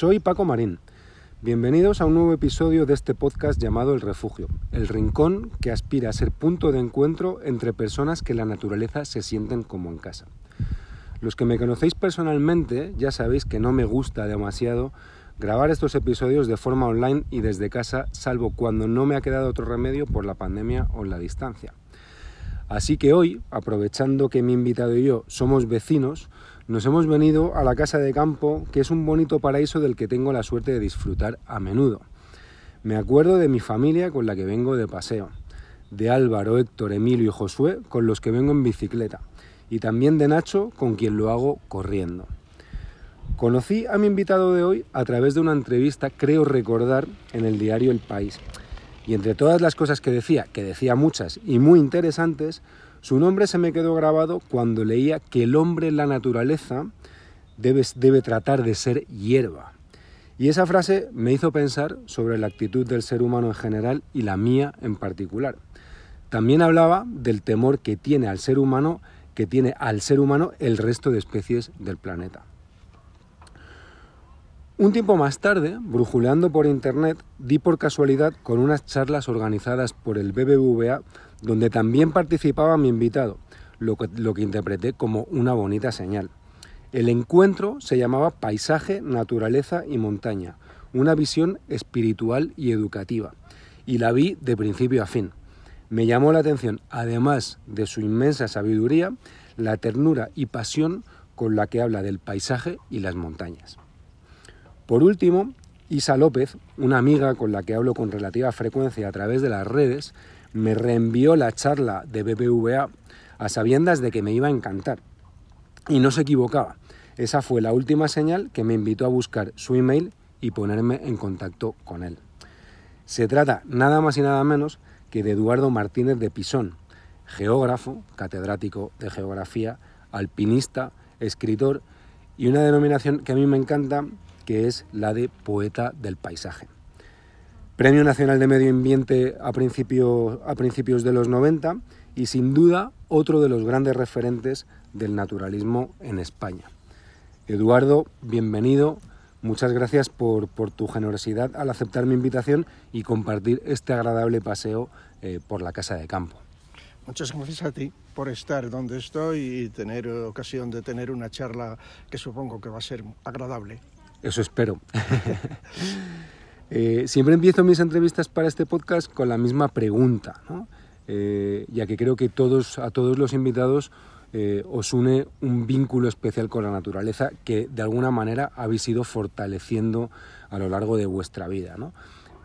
Soy Paco Marín. Bienvenidos a un nuevo episodio de este podcast llamado El Refugio, el rincón que aspira a ser punto de encuentro entre personas que en la naturaleza se sienten como en casa. Los que me conocéis personalmente ya sabéis que no me gusta demasiado grabar estos episodios de forma online y desde casa, salvo cuando no me ha quedado otro remedio por la pandemia o la distancia. Así que hoy, aprovechando que mi invitado y yo somos vecinos, nos hemos venido a la casa de campo, que es un bonito paraíso del que tengo la suerte de disfrutar a menudo. Me acuerdo de mi familia con la que vengo de paseo, de Álvaro, Héctor, Emilio y Josué con los que vengo en bicicleta, y también de Nacho con quien lo hago corriendo. Conocí a mi invitado de hoy a través de una entrevista, creo recordar, en el diario El País. Y entre todas las cosas que decía, que decía muchas y muy interesantes, su nombre se me quedó grabado cuando leía que el hombre en la naturaleza debe, debe tratar de ser hierba. Y esa frase me hizo pensar sobre la actitud del ser humano en general y la mía en particular. También hablaba del temor que tiene al ser humano, que tiene al ser humano el resto de especies del planeta. Un tiempo más tarde, brujuleando por internet, di por casualidad con unas charlas organizadas por el BBVA donde también participaba mi invitado, lo que, lo que interpreté como una bonita señal. El encuentro se llamaba Paisaje, Naturaleza y Montaña, una visión espiritual y educativa, y la vi de principio a fin. Me llamó la atención, además de su inmensa sabiduría, la ternura y pasión con la que habla del paisaje y las montañas. Por último, Isa López, una amiga con la que hablo con relativa frecuencia a través de las redes, me reenvió la charla de BBVA a sabiendas de que me iba a encantar. Y no se equivocaba. Esa fue la última señal que me invitó a buscar su email y ponerme en contacto con él. Se trata nada más y nada menos que de Eduardo Martínez de Pisón, geógrafo, catedrático de geografía, alpinista, escritor y una denominación que a mí me encanta que es la de poeta del paisaje. Premio Nacional de Medio Ambiente a, a principios de los 90 y sin duda otro de los grandes referentes del naturalismo en España. Eduardo, bienvenido. Muchas gracias por, tu generosidad al aceptar mi invitación y compartir este agradable paseo eh, por la casa de campo. Muchas gracias a ti por estar donde estoy y tener ocasión de tener una charla que supongo que va a ser agradable. Eso espero. Eh, siempre empiezo mis entrevistas para este podcast con la misma pregunta, eh, ya que creo que todos, a todos los invitados eh, os une un vínculo especial con la naturaleza que de alguna manera habéis ido fortaleciendo a lo largo de vuestra vida.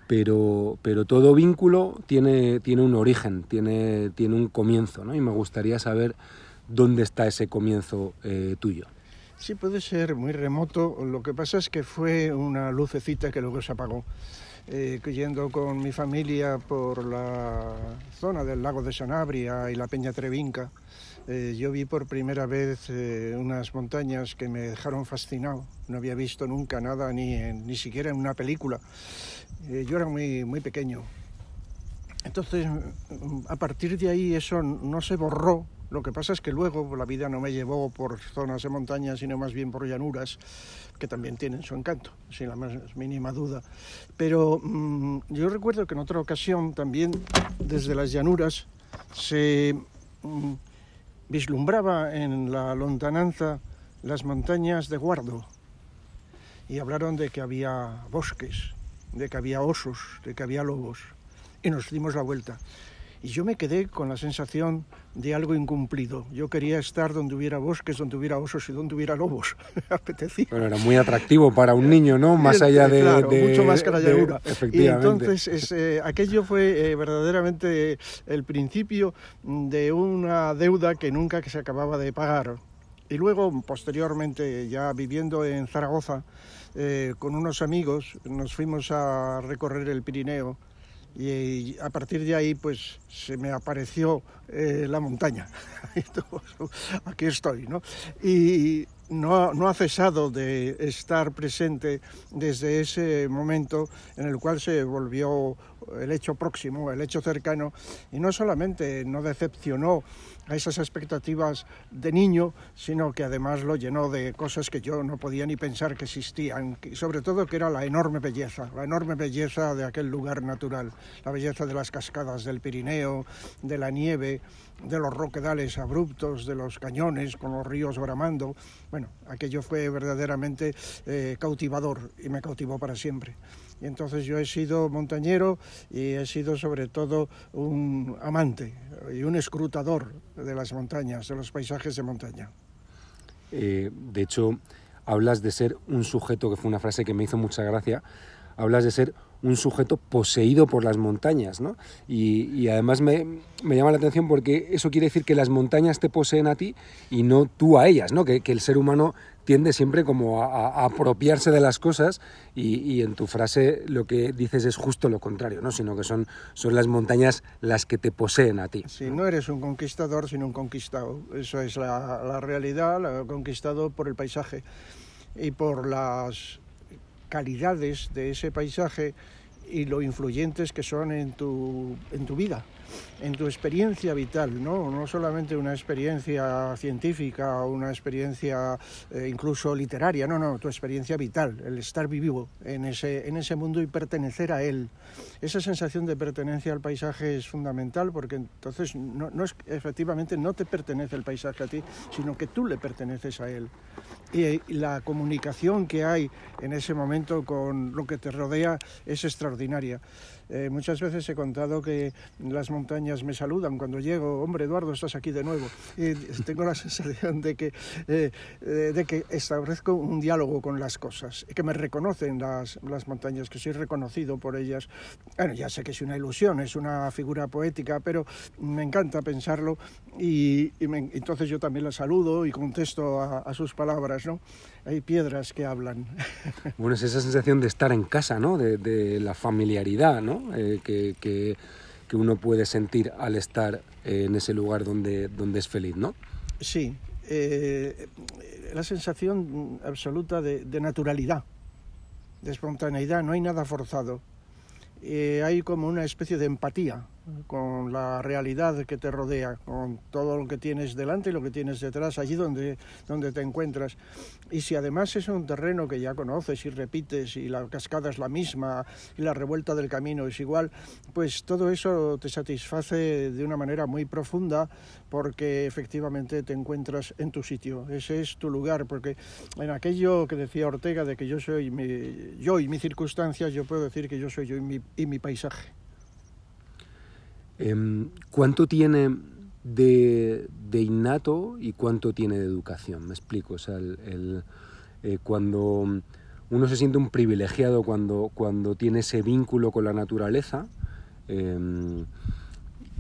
Pero, todo vínculo tiene, un origen, tiene, tiene un comienzo, y me gustaría saber dónde está ese comienzo tuyo. Sí, puede ser muy remoto. Lo que pasa es que fue una lucecita que luego se apagó. Eh, yendo con mi familia por la zona del lago de Sanabria y la Peña Trevinca, eh, yo vi por primera vez eh, unas montañas que me dejaron fascinado. No había visto nunca nada, ni, ni siquiera en una película. Eh, yo era muy, muy pequeño. Entonces, a partir de ahí eso no se borró, lo que pasa es que luego la vida no me llevó por zonas de montaña, sino más bien por llanuras, que también tienen su encanto, sin la más mínima duda. Pero mm, yo recuerdo que en otra ocasión también desde las llanuras se mm, vislumbraba en la lontananza las montañas de Guardo y hablaron de que había bosques, de que había osos, de que había lobos y nos dimos la vuelta. Y yo me quedé con la sensación de algo incumplido. Yo quería estar donde hubiera bosques, donde hubiera osos y donde hubiera lobos. Apetecía. Pero era muy atractivo para un niño, ¿no? Más allá de... Claro, mucho más que la llanura. Y entonces eh, aquello fue eh, verdaderamente el principio de una deuda que nunca que se acababa de pagar. Y luego, posteriormente, ya viviendo en Zaragoza, eh, con unos amigos, nos fuimos a recorrer el Pirineo y a partir de ahí pues se me apareció eh, la montaña. Aquí estoy, ¿no? Y no, no, ha cesado de estar presente desde ese momento en el cual se volvió el hecho próximo, el hecho cercano, y no solamente no decepcionó a esas expectativas de niño, sino que además lo llenó de cosas que yo no podía ni pensar que existían, y sobre todo que era la enorme belleza, la enorme belleza de aquel lugar natural, la belleza de las cascadas del Pirineo, de la nieve, de los roquedales abruptos, de los cañones con los ríos bramando. Bueno, aquello fue verdaderamente eh, cautivador y me cautivó para siempre. Y entonces yo he sido montañero y he sido sobre todo un amante y un escrutador de las montañas, de los paisajes de montaña. Eh, de hecho, hablas de ser un sujeto, que fue una frase que me hizo mucha gracia, hablas de ser un sujeto poseído por las montañas, ¿no? Y, además me, llama la atención porque eso quiere decir que las montañas te poseen a ti y no tú a ellas, ¿no? Que, el ser humano tiende siempre como a, apropiarse de las cosas y, en tu frase lo que dices es justo lo contrario, ¿no? Sino que son, son las montañas las que te poseen a ti. Sí, no eres un conquistador, sino un conquistado. Eso es la, la realidad, conquistado por el paisaje y por las calidades de ese paisaje y lo influyentes que son en tu, en tu vida, en tu experiencia vital, ¿no? no solamente una experiencia científica o una experiencia eh, incluso literaria, no, no, tu experiencia vital, el estar vivo en ese, en ese mundo y pertenecer a él. Esa sensación de pertenencia al paisaje es fundamental porque entonces no, no es, efectivamente no te pertenece el paisaje a ti, sino que tú le perteneces a él y la comunicación que hay en ese momento con lo que te rodea es extraordinaria. Eh, muchas veces he contado que las montañas me saludan cuando llego, hombre Eduardo, estás aquí de nuevo. Y tengo la sensación de que, eh, eh, de que establezco un diálogo con las cosas, que me reconocen las, las montañas, que soy reconocido por ellas. Bueno, ya sé que es una ilusión, es una figura poética, pero me encanta pensarlo y, entonces yo también las saludo y contesto a, a sus palabras, ¿no? hay piedras que hablan. Bueno, es esa sensación de estar en casa, ¿no? De, la familiaridad, ¿no? Eh, que, que, uno puede sentir al estar en ese lugar donde, donde es feliz, ¿no? Sí, eh, la sensación absoluta de, naturalidad, de espontaneidad, no hay nada forzado. Eh, hay como una especie de empatía con la realidad que te rodea, con todo lo que tienes delante y lo que tienes detrás, allí donde, donde te encuentras. Y si además es un terreno que ya conoces y repites y la cascada es la misma y la revuelta del camino es igual, pues todo eso te satisface de una manera muy profunda porque efectivamente te encuentras en tu sitio, ese es tu lugar, porque en aquello que decía Ortega de que yo soy yo y mis circunstancias, yo puedo decir que yo soy yo y mi paisaje. Em, ¿Cuánto tiene de, innato y cuánto tiene de educación? Me explico. O sea, el, eh, cuando uno se siente un privilegiado cuando, cuando tiene ese vínculo con la naturaleza, em,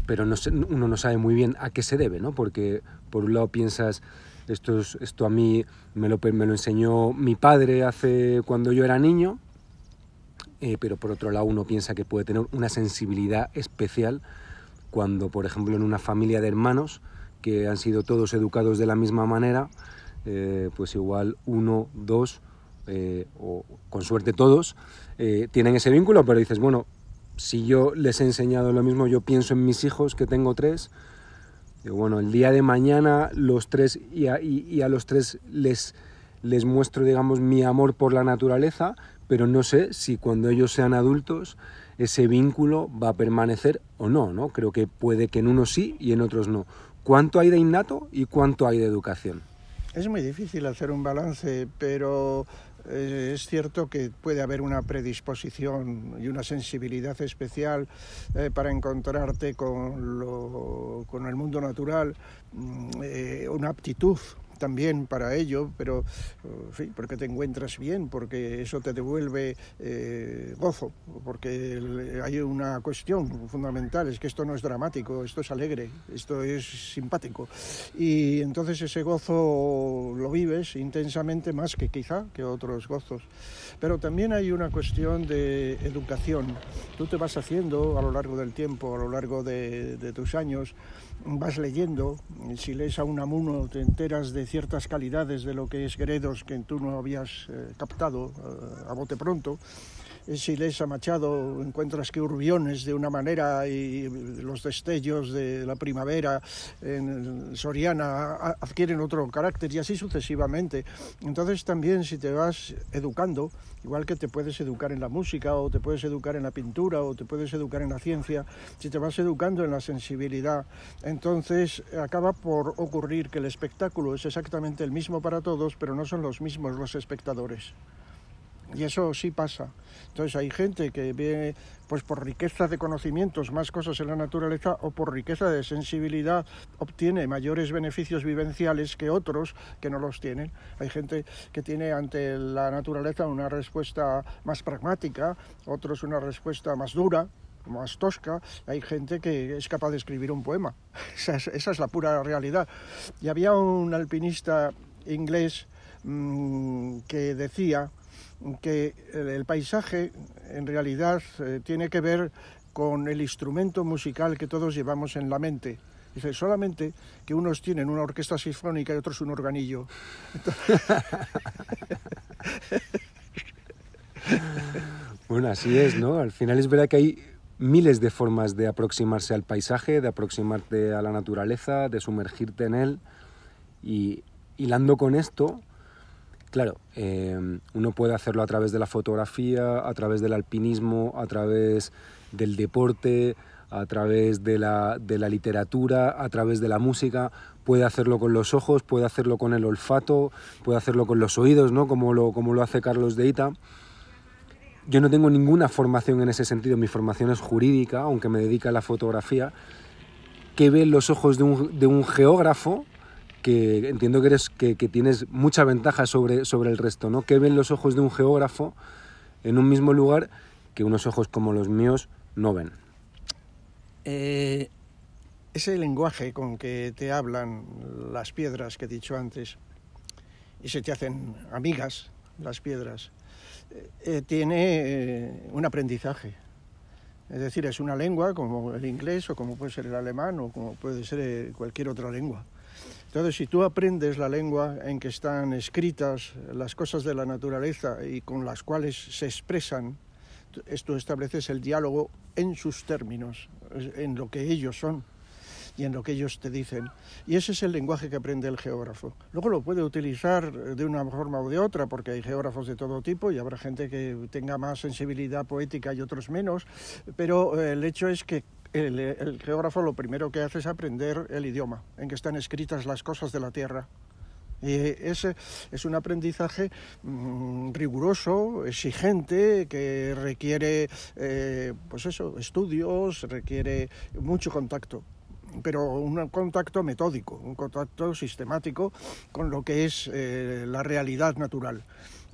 pero no uno no sabe muy bien a qué se debe, ¿no? Porque por un lado piensas, esto, esto a mí me lo, me lo enseñó mi padre hace cuando yo era niño, eh, pero por otro lado uno piensa que puede tener una sensibilidad especial cuando, por ejemplo, en una familia de hermanos que han sido todos educados de la misma manera, eh, pues igual uno, dos, eh, o con suerte todos, eh, tienen ese vínculo, pero dices, bueno, si yo les he enseñado lo mismo, yo pienso en mis hijos, que tengo tres, digo, bueno, el día de mañana los tres, y a, y a los tres les, les muestro, digamos, mi amor por la naturaleza, pero no sé si cuando ellos sean adultos ese vínculo va a permanecer o no, ¿no? Creo que puede que en unos sí y en otros no. ¿Cuánto hay de innato y cuánto hay de educación? Es muy difícil hacer un balance, pero eh, es cierto que puede haber una predisposición y una sensibilidad especial eh, para encontrarte con, lo, con, el mundo natural, mm, eh, una aptitud también para ello, pero en porque te encuentras bien, porque eso te devuelve eh, gozo, porque hay una cuestión fundamental, es que esto no es dramático, esto es alegre, esto es simpático. Y entonces ese gozo lo vives intensamente más que quizá que otros gozos. Pero también hay una cuestión de educación. Tú te vas haciendo a lo largo del tiempo, a lo largo de, de tus años, vas leyendo, si lees a un amuno te enteras de ciertas calidades de lo que es Gredos que tú no habías eh, captado eh, a bote pronto, si lees a Machado encuentras que Urbiones de una manera y los destellos de la primavera en Soriana adquieren otro carácter y así sucesivamente. Entonces también si te vas educando, igual que te puedes educar en la música o te puedes educar en la pintura o te puedes educar en la ciencia, si te vas educando en la sensibilidad, entonces acaba por ocurrir que el espectáculo es exactamente el mismo para todos, pero no son los mismos los espectadores. Y eso sí pasa. Entonces hay gente que ve, pues por riqueza de conocimientos, más cosas en la naturaleza o por riqueza de sensibilidad obtiene mayores beneficios vivenciales que otros que no los tienen. Hay gente que tiene ante la naturaleza una respuesta más pragmática, otros una respuesta más dura, más tosca, hay gente que es capaz de escribir un poema. Esa es, la pura realidad. Y había un alpinista inglés mmm, que decía que el paisaje en realidad eh, tiene que ver con el instrumento musical que todos llevamos en la mente. Dice, solamente que unos tienen una orquesta sinfónica y otros un organillo. bueno, así es, ¿no? Al final es verdad que hay miles de formas de aproximarse al paisaje, de aproximarte a la naturaleza, de sumergirte en él. Y hilando con esto, Claro, eh, uno puede hacerlo a través de la fotografía, a través del alpinismo, a través del deporte, a través de la, literatura, a través de la música, puede hacerlo con los ojos, puede hacerlo con el olfato, puede hacerlo con los oídos, ¿no? como, lo, como lo hace Carlos de Ita. Yo no tengo ninguna formación en ese sentido, mi formación es jurídica, aunque me dedica a la fotografía. ¿Qué ven los ojos de un, de un geógrafo que entiendo que, eres, que, tienes mucha ventaja sobre, sobre el resto, ¿no? ¿Qué ven los ojos de un geógrafo en un mismo lugar que unos ojos como los míos no ven? Eh, ese lenguaje con que te hablan las piedras que he dicho antes y se te hacen amigas las piedras, eh, eh, tiene un aprendizaje. Es decir, es una lengua como el inglés o como puede ser el alemán o como puede ser cualquier otra lengua. Entonces, si tú aprendes la lengua en que están escritas las cosas de la naturaleza y con las cuales se expresan, esto estableces el diálogo en sus términos, en lo que ellos son y en lo que ellos te dicen. Y ese es el lenguaje que aprende el geógrafo. Luego lo puede utilizar de una forma u de otra, porque hay geógrafos de todo tipo y habrá gente que tenga más sensibilidad poética y otros menos, pero el hecho es que el, geógrafo lo primero que hace es aprender el idioma en que están escritas las cosas de la Tierra. Y ese es un aprendizaje mm, riguroso, exigente, que requiere, eh, pues eso, estudios, requiere mucho contacto pero un contacto metódico, un contacto sistemático con lo que es eh, la realidad natural.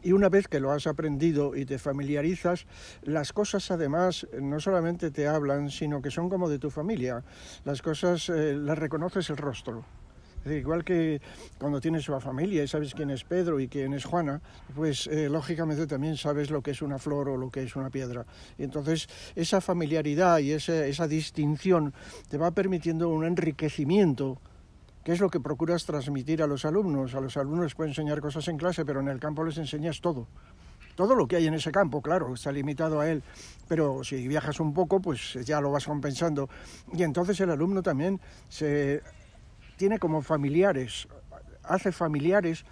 Y una vez que lo has aprendido y te familiarizas, las cosas además no solamente te hablan, sino que son como de tu familia. Las cosas eh, las reconoces el rostro. igual que cuando tienes una familia y sabes quién es Pedro y quién es Juana, pues eh, lógicamente también sabes lo que es una flor o lo que es una piedra. Y entonces esa familiaridad y esa, esa distinción te va permitiendo un enriquecimiento ¿Qué es lo que procuras transmitir a los alumnos? A los alumnos les puedes enseñar cosas en clase, pero en el campo les enseñas todo. Todo lo que hay en ese campo, claro, está limitado a él, pero si viajas un poco, pues ya lo vas compensando. Y entonces el alumno también se tiene como familiares, hace familiares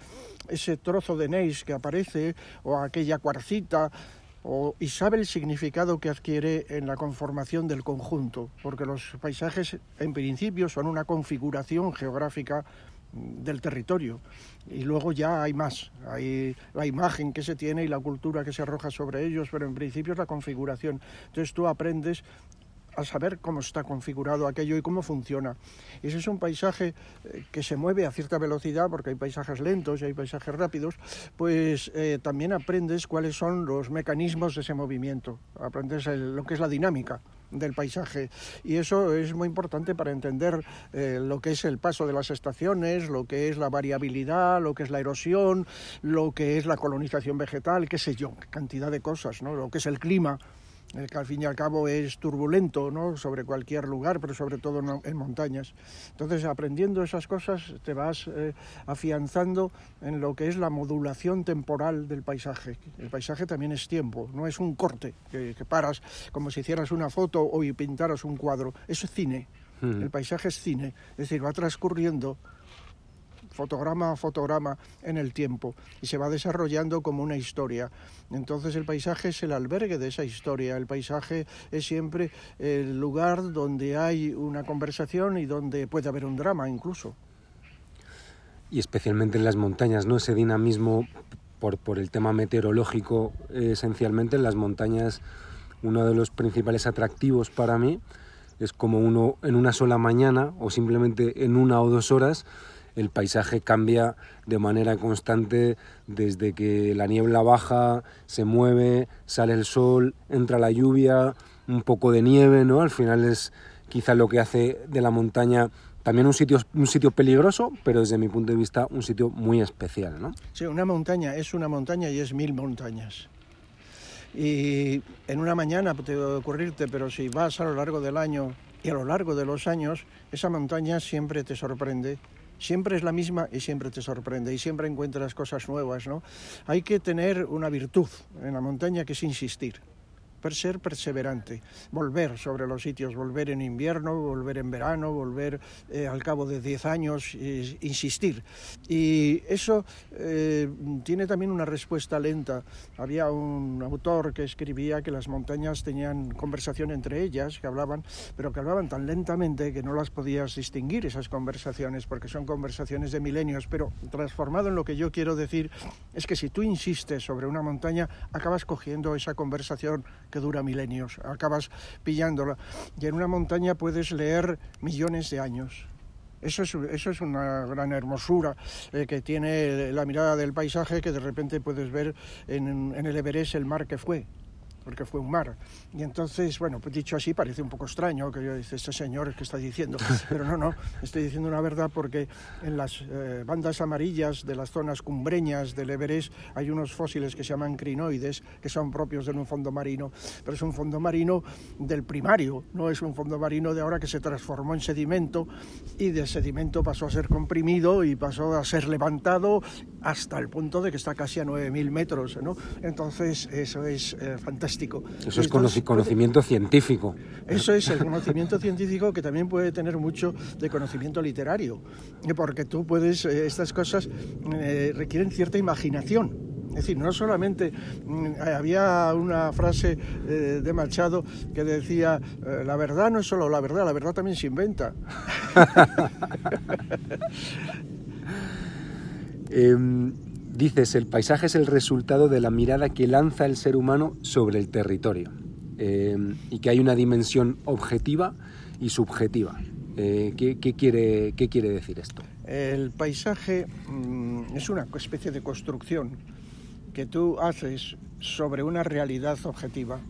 ese trozo de neis que aparece o aquella cuarcita y sabe el significado que adquiere en la conformación del conjunto, porque los paisajes en principio son una configuración geográfica del territorio y luego ya hay más, hay la imagen que se tiene y la cultura que se arroja sobre ellos, pero en principio es la configuración. Entonces tú aprendes a saber cómo está configurado aquello y cómo funciona. Ese es un paisaje eh, que se mueve a cierta velocidad, porque hay paisajes lentos y hay paisajes rápidos, pues eh, también aprendes cuáles son los mecanismos de ese movimiento, aprendes lo que es la dinámica del paisaje y eso es muy importante para entender eh, lo que es el paso de las estaciones, lo que es la variabilidad, lo que es la erosión, lo que es la colonización vegetal, qué sé yo, cantidad de cosas, ¿no? lo que es el clima que al fin y al cabo es turbulento ¿no? sobre cualquier lugar, pero sobre todo en montañas. Entonces, aprendiendo esas cosas, te vas eh, afianzando en lo que es la modulación temporal del paisaje. El paisaje también es tiempo, no es un corte que, paras como si hicieras una foto o pintaras un cuadro. Eso es cine. El paisaje es cine, es decir, va transcurriendo fotograma a fotograma en el tiempo y se va desarrollando como una historia. Entonces el paisaje es el albergue de esa historia, el paisaje es siempre el lugar donde hay una conversación y donde puede haber un drama incluso. Y especialmente en las montañas, ¿no? Ese dinamismo por, por el tema meteorológico, esencialmente en las montañas, uno de los principales atractivos para mí es como uno en una sola mañana o simplemente en una o dos horas el paisaje cambia de manera constante desde que la niebla baja, se mueve, sale el sol, entra la lluvia, un poco de nieve, ¿no? Al final es quizá lo que hace de la montaña también un sitio, un sitio peligroso, pero desde mi punto de vista un sitio muy especial, ¿no? Sí, una montaña es una montaña y es mil montañas. Y en una mañana puede ocurrirte, pero si vas a lo largo del año y a lo largo de los años, esa montaña siempre te sorprende siempre es la misma y siempre te sorprende y siempre encuentras cosas nuevas, ¿no? Hay que tener una virtud en la montaña que es insistir ser perseverante, volver sobre los sitios, volver en invierno, volver en verano, volver eh, al cabo de 10 años, insistir. Y eso eh, tiene también una respuesta lenta. Había un autor que escribía que las montañas tenían conversación entre ellas, que hablaban, pero que hablaban tan lentamente que no las podías distinguir esas conversaciones, porque son conversaciones de milenios, pero transformado en lo que yo quiero decir es que si tú insistes sobre una montaña, acabas cogiendo esa conversación que dura milenios, acabas pillándola. Y en una montaña puedes leer millones de años. Eso es, eso es una gran hermosura eh, que tiene la mirada del paisaje que de repente puedes ver en, en el Everest el mar que fue porque fue un mar. Y entonces, bueno, pues dicho así, parece un poco extraño que yo dice, este señor que está diciendo, pero no, no, estoy diciendo una verdad porque en las eh, bandas amarillas de las zonas cumbreñas del Everest hay unos fósiles que se llaman crinoides, que son propios de un fondo marino, pero es un fondo marino del primario, no es un fondo marino de ahora que se transformó en sedimento y de sedimento pasó a ser comprimido y pasó a ser levantado hasta el punto de que está casi a 9.000 metros, ¿no? Entonces, eso es eh, fantástico eso es conocimiento científico. Eso es el conocimiento científico que también puede tener mucho de conocimiento literario, porque tú puedes, eh, estas cosas eh, requieren cierta imaginación. Es decir, no solamente mm, había una frase eh, de Machado que decía, la verdad no es solo la verdad, la verdad también se inventa. Em, dices, el paisaje es el resultado de la mirada que lanza el ser humano sobre el territorio eh, y que hay una dimensión objetiva y subjetiva. Eh, ¿qué, quiere, ¿Qué quiere decir esto? El paisaje mm, es una especie de construcción que tú haces sobre una realidad objetiva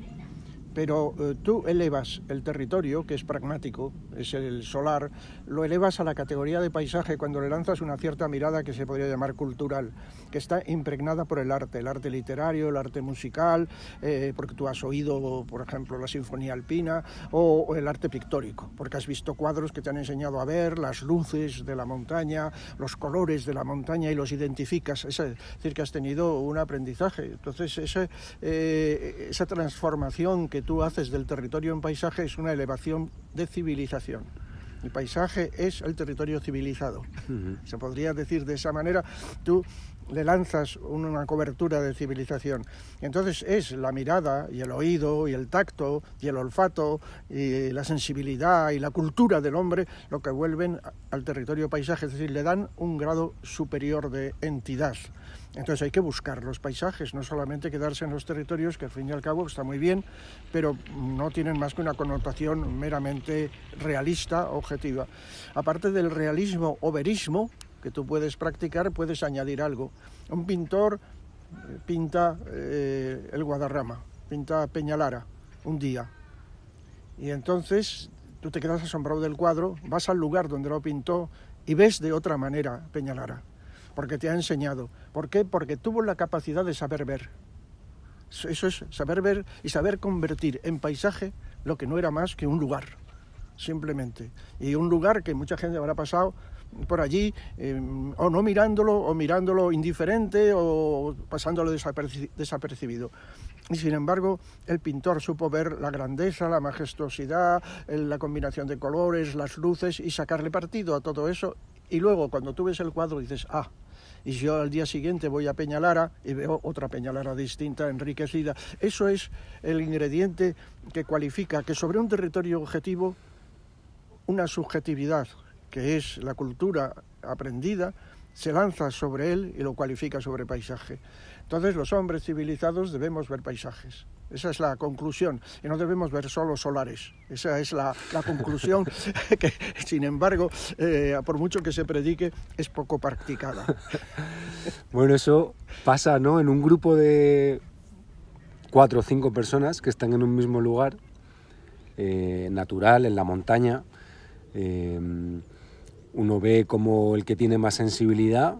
pero eh, tú elevas el territorio, que es pragmático, es el solar, lo elevas a la categoría de paisaje cuando le lanzas una cierta mirada que se podría llamar cultural, que está impregnada por el arte, el arte literario, el arte musical, eh, porque tú has oído, por ejemplo, la Sinfonía Alpina, o, el arte pictórico, porque has visto cuadros que te han enseñado a ver las luces de la montaña, los colores de la montaña y los identificas, es decir, que has tenido un aprendizaje. Entonces, esa, eh, esa transformación que tú haces del territorio en paisaje es una elevación de civilización. El paisaje es el territorio civilizado. Se podría decir de esa manera, tú le lanzas una cobertura de civilización. Entonces es la mirada y el oído y el tacto y el olfato y la sensibilidad y la cultura del hombre lo que vuelven al territorio paisaje, es decir, le dan un grado superior de entidad. Entonces hay que buscar los paisajes, no solamente quedarse en los territorios, que al fin y al cabo está muy bien, pero no tienen más que una connotación meramente realista, objetiva. Aparte del realismo o verismo que tú puedes practicar, puedes añadir algo. Un pintor eh, pinta eh, el Guadarrama, pinta Peñalara un día. Y entonces tú te quedas asombrado del cuadro, vas al lugar donde lo pintó y ves de otra manera Peñalara porque te ha enseñado. ¿Por qué? Porque tuvo la capacidad de saber ver. Eso es saber ver y saber convertir en paisaje lo que no era más que un lugar, simplemente. Y un lugar que mucha gente habrá pasado por allí, eh, o no mirándolo, o mirándolo indiferente, o pasándolo desapercibido. Y sin embargo, el pintor supo ver la grandeza, la majestuosidad, la combinación de colores, las luces y sacarle partido a todo eso. Y luego, cuando tú ves el cuadro, dices, ah, y yo al día siguiente voy a Peñalara y veo otra Peñalara distinta, enriquecida. Eso es el ingrediente que cualifica que sobre un territorio objetivo, una subjetividad, que es la cultura aprendida, se lanza sobre él y lo cualifica sobre paisaje. Entonces los hombres civilizados debemos ver paisajes. Esa es la conclusión. Y no debemos ver solo solares. Esa es la, conclusión que, sin embargo, eh, por mucho que se predique, es poco practicada. Bueno, eso pasa, ¿no? En un grupo de cuatro o cinco personas que están en un mismo lugar, eh, natural, en la montaña. Eh, uno ve como el que tiene más sensibilidad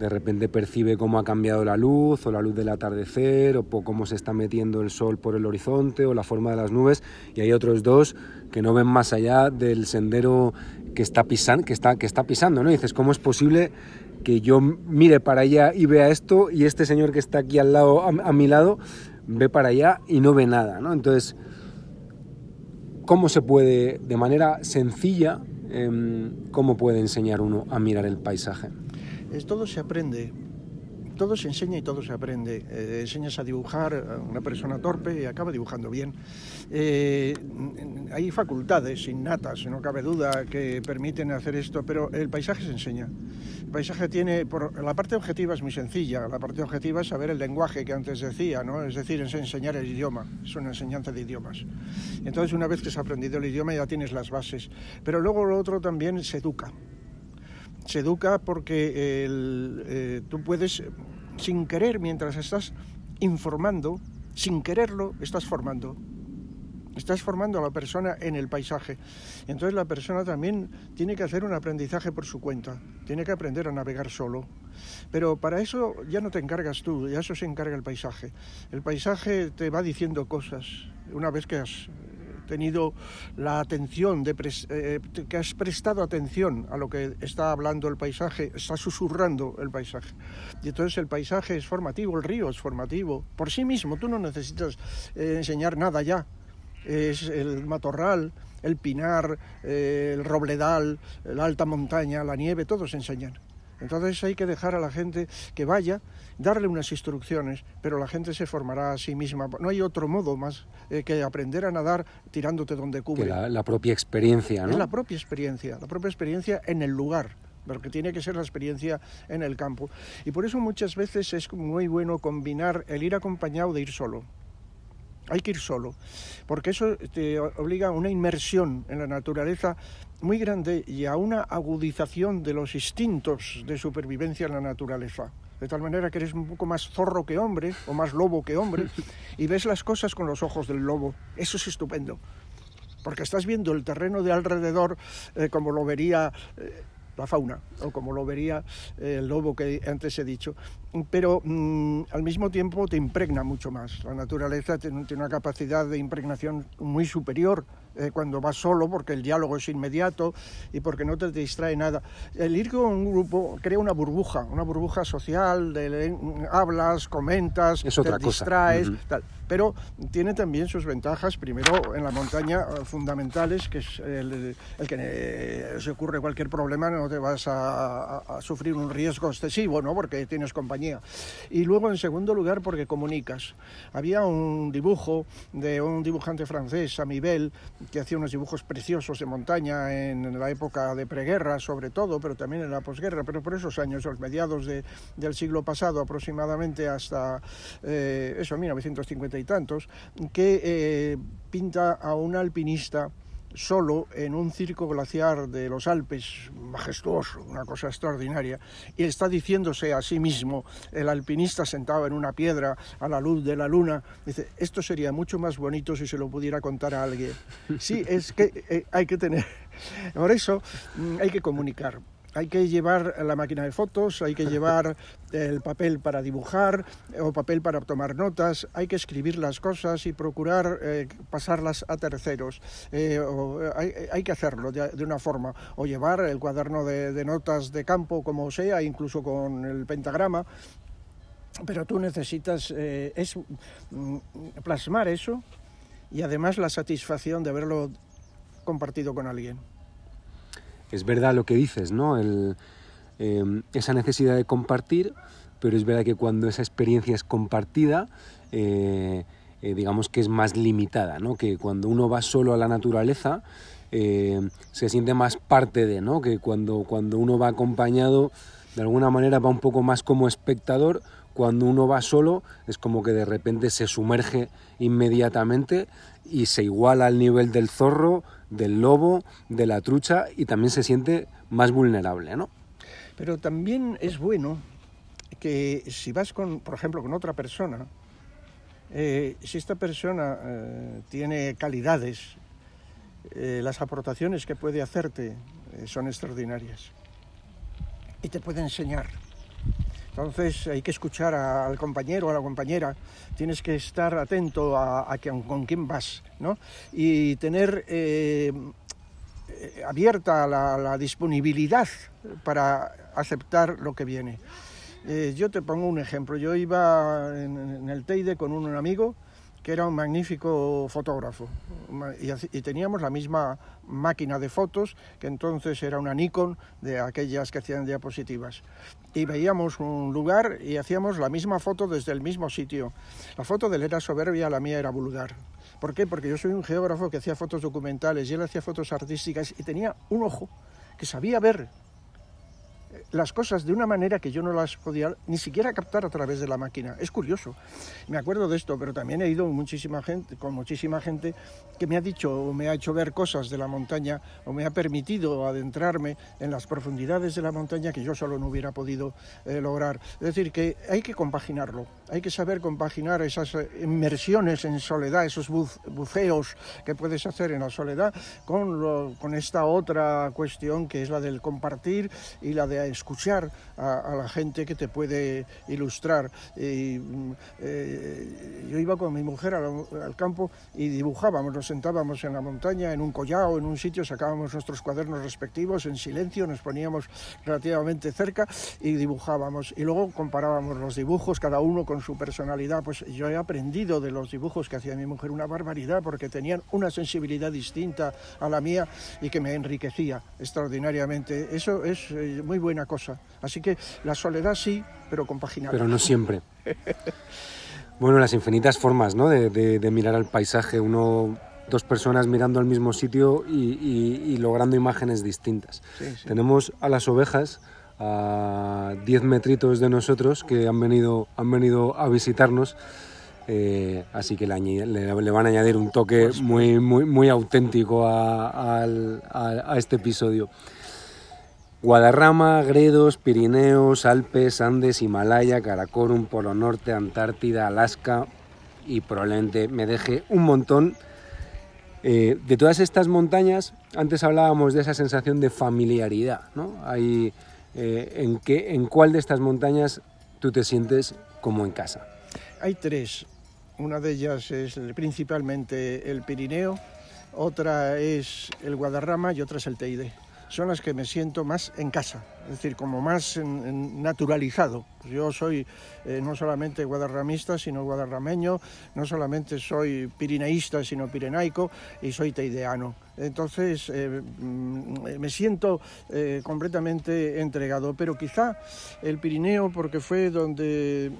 de repente percibe cómo ha cambiado la luz o la luz del atardecer o cómo se está metiendo el sol por el horizonte o la forma de las nubes y hay otros dos que no ven más allá del sendero que está, pisando, que está, que está pisando, ¿no? dices, ¿cómo es posible que yo mire para allá y vea esto y este señor que está aquí al lado, a, mi lado, ve para allá y no ve nada, ¿no? Entonces, ¿cómo se puede, de manera sencilla, em, cómo puede enseñar uno a mirar el paisaje? Todo se aprende, todo se enseña y todo se aprende. Eh, enseñas a dibujar a una persona torpe y acaba dibujando bien. Eh, hay facultades innatas, no cabe duda, que permiten hacer esto, pero el paisaje se enseña. El paisaje tiene, por, la parte objetiva es muy sencilla, la parte objetiva es saber el lenguaje que antes decía, ¿no? es decir, es enseñar el idioma, es una enseñanza de idiomas. Entonces, una vez que se ha aprendido el idioma ya tienes las bases, pero luego lo otro también se educa se educa porque eh, tú puedes, sin querer, mientras estás informando, sin quererlo, estás formando. Estás formando a la persona en el paisaje. Entonces la persona también tiene que hacer un aprendizaje por su cuenta, tiene que aprender a navegar solo. Pero para eso ya no te encargas tú, ya eso se encarga el paisaje. El paisaje te va diciendo cosas. Una vez que has tenido la atención, de eh, que has prestado atención a lo que está hablando el paisaje, está susurrando el paisaje. Y entonces el paisaje es formativo, el río es formativo. Por sí mismo, tú no necesitas eh, enseñar nada ya. Es el matorral, el pinar, eh, el robledal, la alta montaña, la nieve, todos enseñan. Entonces hay que dejar a la gente que vaya, darle unas instrucciones, pero la gente se formará a sí misma. No hay otro modo más eh, que aprender a nadar tirándote donde cubre. la, propia experiencia, ¿no? Es la propia experiencia, la propia experiencia en el lugar porque tiene que ser la experiencia en el campo. Y por eso muchas veces es muy bueno combinar el ir acompañado de ir solo. Hay que ir solo, porque eso te obliga a una inmersión en la naturaleza muy grande y a una agudización de los instintos de supervivencia en la naturaleza. De tal manera que eres un poco más zorro que hombre, o más lobo que hombre, y ves las cosas con los ojos del lobo. Eso es estupendo. Porque estás viendo el terreno de alrededor eh, como lo vería eh, la fauna, o como lo vería eh, el lobo que antes he dicho. Pero mm, al mismo tiempo te impregna mucho más. La naturaleza tiene una capacidad de impregnación muy superior eh, cuando vas solo, porque el diálogo es inmediato y porque no te distrae nada. El ir con un grupo crea una burbuja, una burbuja social, de, hablas, comentas, te distraes, tal. Pero tiene también sus ventajas, primero en la montaña eh, fundamentales, que es el, que eh, se ocurre cualquier problema, no te vas a, a, sufrir un riesgo excesivo, ¿no? porque tienes Y luego, en segundo lugar, porque comunicas. Había un dibujo de un dibujante francés, Amibel, que hacía unos dibujos preciosos de montaña en, la época de preguerra, sobre todo, pero también en la posguerra, pero por esos años, los mediados del siglo pasado aproximadamente hasta eh, eso, 1950 y tantos, que eh, pinta a un alpinista solo en un circo glaciar de los Alpes, majestuoso, una cosa extraordinaria, y está diciéndose a sí mismo, el alpinista sentado en una piedra a la luz de la luna, dice, esto sería mucho más bonito si se lo pudiera contar a alguien. Sí, es que eh, hay que tener, por eso mm, hay que comunicar. Hay que llevar la máquina de fotos, hay que llevar el papel para dibujar o papel para tomar notas, hay que escribir las cosas y procurar eh, pasarlas a terceros. Eh, hay, que hacerlo de, una forma, o llevar el cuaderno de, notas de campo como sea, incluso con el pentagrama, pero tú necesitas eh, es, mm, plasmar eso y además la satisfacción de haberlo compartido con alguien es verdad lo que dices, ¿no? Em, esa necesidad de compartir, pero es verdad que cuando esa experiencia es compartida, eh, eh, digamos que es más limitada, ¿no? Que cuando uno va solo a la naturaleza, eh, se siente más parte de, ¿no? Que cuando, cuando uno va acompañado, de alguna manera va un poco más como espectador, cuando uno va solo es como que de repente se sumerge inmediatamente y se iguala al nivel del zorro, del lobo, de la trucha y también se siente más vulnerable, ¿no? Pero también es bueno que si vas con, por ejemplo, con otra persona, eh, si esta persona eh, tiene calidades, eh, las aportaciones que puede hacerte son extraordinarias y te puede enseñar. Entonces hay que escuchar al compañero o a la compañera, tienes que estar atento a, con quién vas, ¿no? Y tener eh, abierta la, disponibilidad para aceptar lo que viene. Eh, yo te pongo un ejemplo, yo iba en, el Teide con un amigo, que era un magnífico fotógrafo y, teníamos la misma máquina de fotos que entonces era una Nikon de aquellas que hacían diapositivas y veíamos un lugar y hacíamos la misma foto desde el mismo sitio. La foto de él era soberbia, la mía era vulgar. ¿Por qué? Porque yo soy un geógrafo que hacía fotos documentales y él hacía fotos artísticas y tenía un ojo que sabía ver las cosas de una manera que yo no las podía ni siquiera captar a través de la máquina. Es curioso. Me acuerdo de esto, pero también he ido muchísima gente, con muchísima gente que me ha dicho o me ha hecho ver cosas de la montaña o me ha permitido adentrarme en las profundidades de la montaña que yo solo no hubiera podido eh, lograr. Es decir, que hay que compaginarlo, hay que saber compaginar esas eh, inmersiones en soledad, esos buceos que puedes hacer en la soledad con, con esta otra cuestión que es la del compartir y la de escuchar a, la gente que te puede ilustrar. Y, mm, eh, yo iba con mi mujer al, campo y dibujábamos, nos sentábamos en la montaña, en un collao, en un sitio, sacábamos nuestros cuadernos respectivos en silencio, nos poníamos relativamente cerca y dibujábamos. Y luego comparábamos los dibujos, cada uno con su personalidad. Pues yo he aprendido de los dibujos que hacía mi mujer una barbaridad porque tenían una sensibilidad distinta a la mía y que me enriquecía extraordinariamente. Eso es eh, muy bueno buena cosa. Así que la soledad sí, pero compaginada. Pero no siempre. bueno, las infinitas formas ¿no? de, mirar al paisaje, uno, dos personas mirando al mismo sitio y, logrando imágenes distintas. Tenemos a las ovejas a 10 metritos de nosotros que han venido, han venido a visitarnos. Eh, así que le, van a añadir un toque pues muy, muy, muy auténtico a este episodio. Guadarrama, Gredos, Pirineos, Alpes, Andes, Himalaya, Karakorum, Polo Norte, Antártida, Alaska y probablemente me deje un montón. Eh, de todas estas montañas, antes hablábamos de esa sensación de familiaridad, ¿no? Eh, ¿en, qué, ¿En cuál de estas montañas tú te sientes como en casa? Hay tres. Una de ellas es principalmente el Pirineo, otra es el Guadarrama y otra es el Teide son las que me siento más en casa, es decir, como más naturalizado. Yo soy eh, no solamente guadarramista, sino guadarrameño, no solamente soy pirineísta, sino pirenaico y soy teideano. Entonces eh, mm, me siento eh, completamente entregado, pero quizá el Pirineo, porque fue donde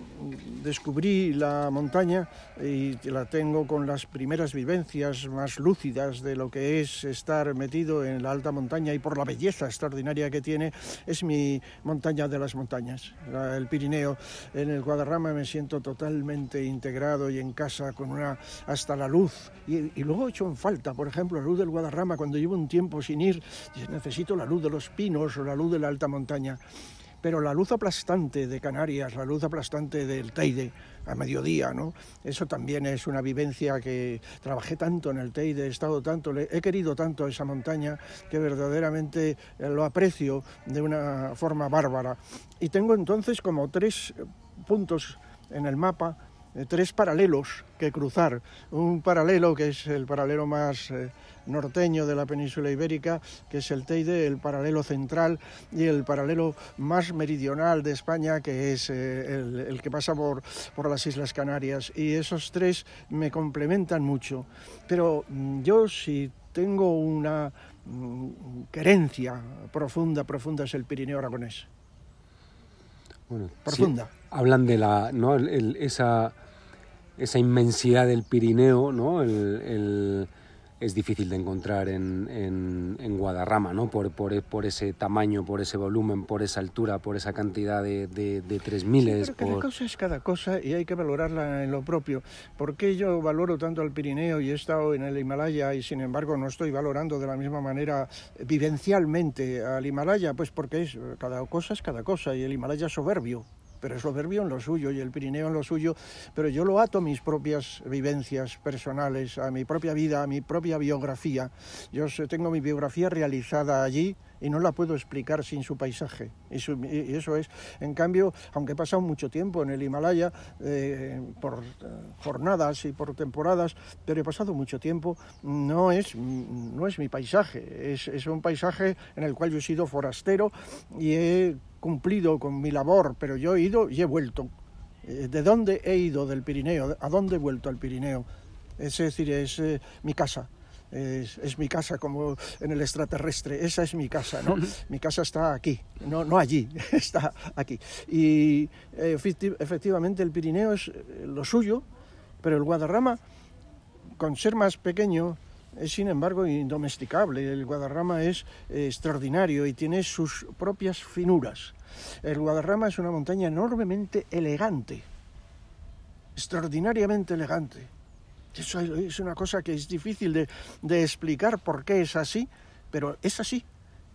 descubrí la montaña y la tengo con las primeras vivencias más lúcidas de lo que es estar metido en la alta montaña y por la belleza extraordinaria que tiene, es mi montaña de las montañas, el Pirineo. En el Guadarrama me siento totalmente integrado y en casa con una hasta la luz y, luego he hecho en falta, por ejemplo, la luz del Guadarrama rama cuando llevo un tiempo sin ir, necesito la luz de los pinos o la luz de la alta montaña. Pero la luz aplastante de Canarias, la luz aplastante del Teide a mediodía, ¿no? Eso también es una vivencia que trabajé tanto en el Teide, he estado tanto, he querido tanto esa montaña que verdaderamente eh, lo aprecio de una forma bárbara. Y tengo entonces como tres puntos en el mapa tres paralelos que cruzar. Un paralelo que es el paralelo más eh, norteño de la península ibérica, que es el Teide, el paralelo central y el paralelo más meridional de España, que es eh, el, que pasa por, por las Islas Canarias. Y esos tres me complementan mucho. Pero mm, yo si tengo una mm, querencia profunda, profunda es el Pirineo aragonés. Bueno, profunda hablan de la, ¿no? esa, esa inmensidad del Pirineo, ¿no? El, es difícil de encontrar en, en, Guadarrama, ¿no? Por, por, por, ese tamaño, por ese volumen, por esa altura, por esa cantidad de, de, de 3.000. Sí, cada cosa es cada cosa y hay que valorarla en lo propio. ¿Por qué yo valoro tanto al Pirineo y he estado en el Himalaya y sin embargo no estoy valorando de la misma manera vivencialmente al Himalaya? Pues porque es, cada cosa es cada cosa y el Himalaya es soberbio pero es soberbio en lo suyo y el Pirineo en lo suyo, pero yo lo ato a mis propias vivencias personales, a mi propia vida, a mi propia biografía. Yo tengo mi biografía realizada allí y no la puedo explicar sin su paisaje. Y, eso es, en cambio, aunque he pasado mucho tiempo en el Himalaya, eh, por eh, jornadas y por temporadas, pero he pasado mucho tiempo, no es, no es mi paisaje, es, es un paisaje en el cual yo he sido forastero y he cumplido con mi labor, pero yo he ido y he vuelto. Eh, ¿De dónde he ido del Pirineo? ¿A dónde he vuelto al Pirineo? Es decir, es eh, mi casa. Es, mi casa como en el extraterrestre, esa es mi casa, ¿no? Mi casa está aquí, no, no allí, está aquí. Y efectivamente el Pirineo es eh, lo suyo, pero el Guadarrama, con ser más pequeño, es sin embargo indomesticable. El Guadarrama es eh, extraordinario y tiene sus propias finuras. El Guadarrama es una montaña enormemente elegante, extraordinariamente elegante. Eso es una cosa que es difícil de, explicar por qué es así, pero es así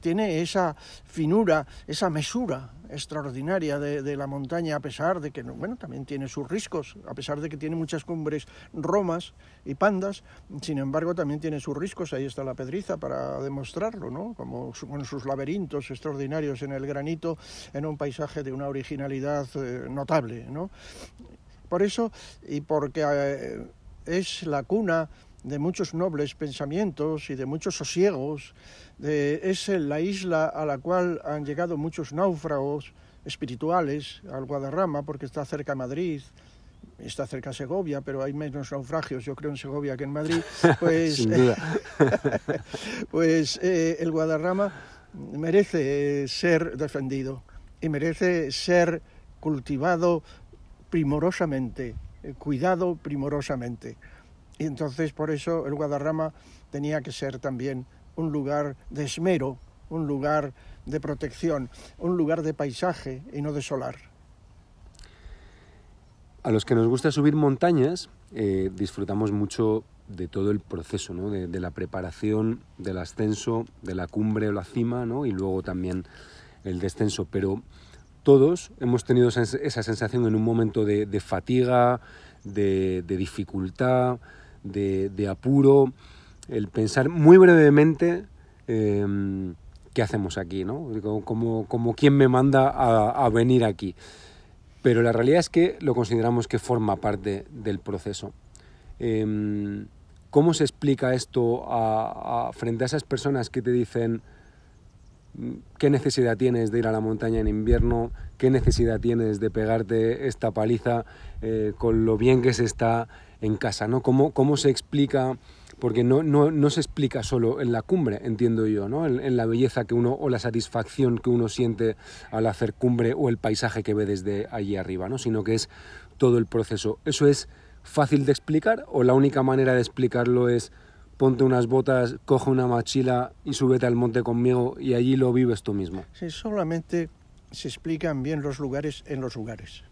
tiene esa finura, esa mesura extraordinaria de, la montaña, a pesar de que, bueno, también tiene sus riscos, a pesar de que tiene muchas cumbres romas y pandas, sin embargo también tiene sus riscos, ahí está la pedriza para demostrarlo, ¿no? Como con sus laberintos extraordinarios en el granito, en un paisaje de una originalidad eh, notable, ¿no? Por eso, y porque eh, es la cuna de muchos nobles pensamientos y de muchos sosiegos. es la isla a la cual han llegado muchos náufragos espirituales, al Guadarrama, porque está cerca de Madrid, está cerca de Segovia, pero hay menos naufragios, yo creo, en Segovia que en Madrid. Pues, pues eh, el Guadarrama merece ser defendido y merece ser cultivado primorosamente, cuidado primorosamente. Y entonces por eso el Guadarrama tenía que ser también un lugar de esmero, un lugar de protección, un lugar de paisaje y no de solar. A los que nos gusta subir montañas eh, disfrutamos mucho de todo el proceso, ¿no? de, la preparación, del ascenso, de la cumbre o la cima ¿no? y luego también el descenso. Pero todos hemos tenido esa, sensación en un momento de, fatiga, de dificultad, de, apuro, el pensar muy brevemente em, qué hacemos aquí, ¿no? Como, como quién me manda a, venir aquí. Pero la realidad es que lo consideramos que forma parte del proceso. Em, ¿Cómo se explica esto frente a esas personas que te dicen qué necesidad tienes de ir a la montaña en invierno, qué necesidad tienes de pegarte esta paliza eh, con lo bien que se está en casa, ¿no? ¿Cómo, cómo se explica? Porque no, no, no, se explica solo en la cumbre, entiendo yo, ¿no? En, la belleza que uno o la satisfacción que uno siente al hacer cumbre o el paisaje que ve desde allí arriba, ¿no? Sino que es todo el proceso. ¿Eso es fácil de explicar o la única manera de explicarlo es ponte unas botas, coge una mochila y súbete al monte conmigo y allí lo vives tú mismo? Sí, solamente se explican bien los lugares en los lugares.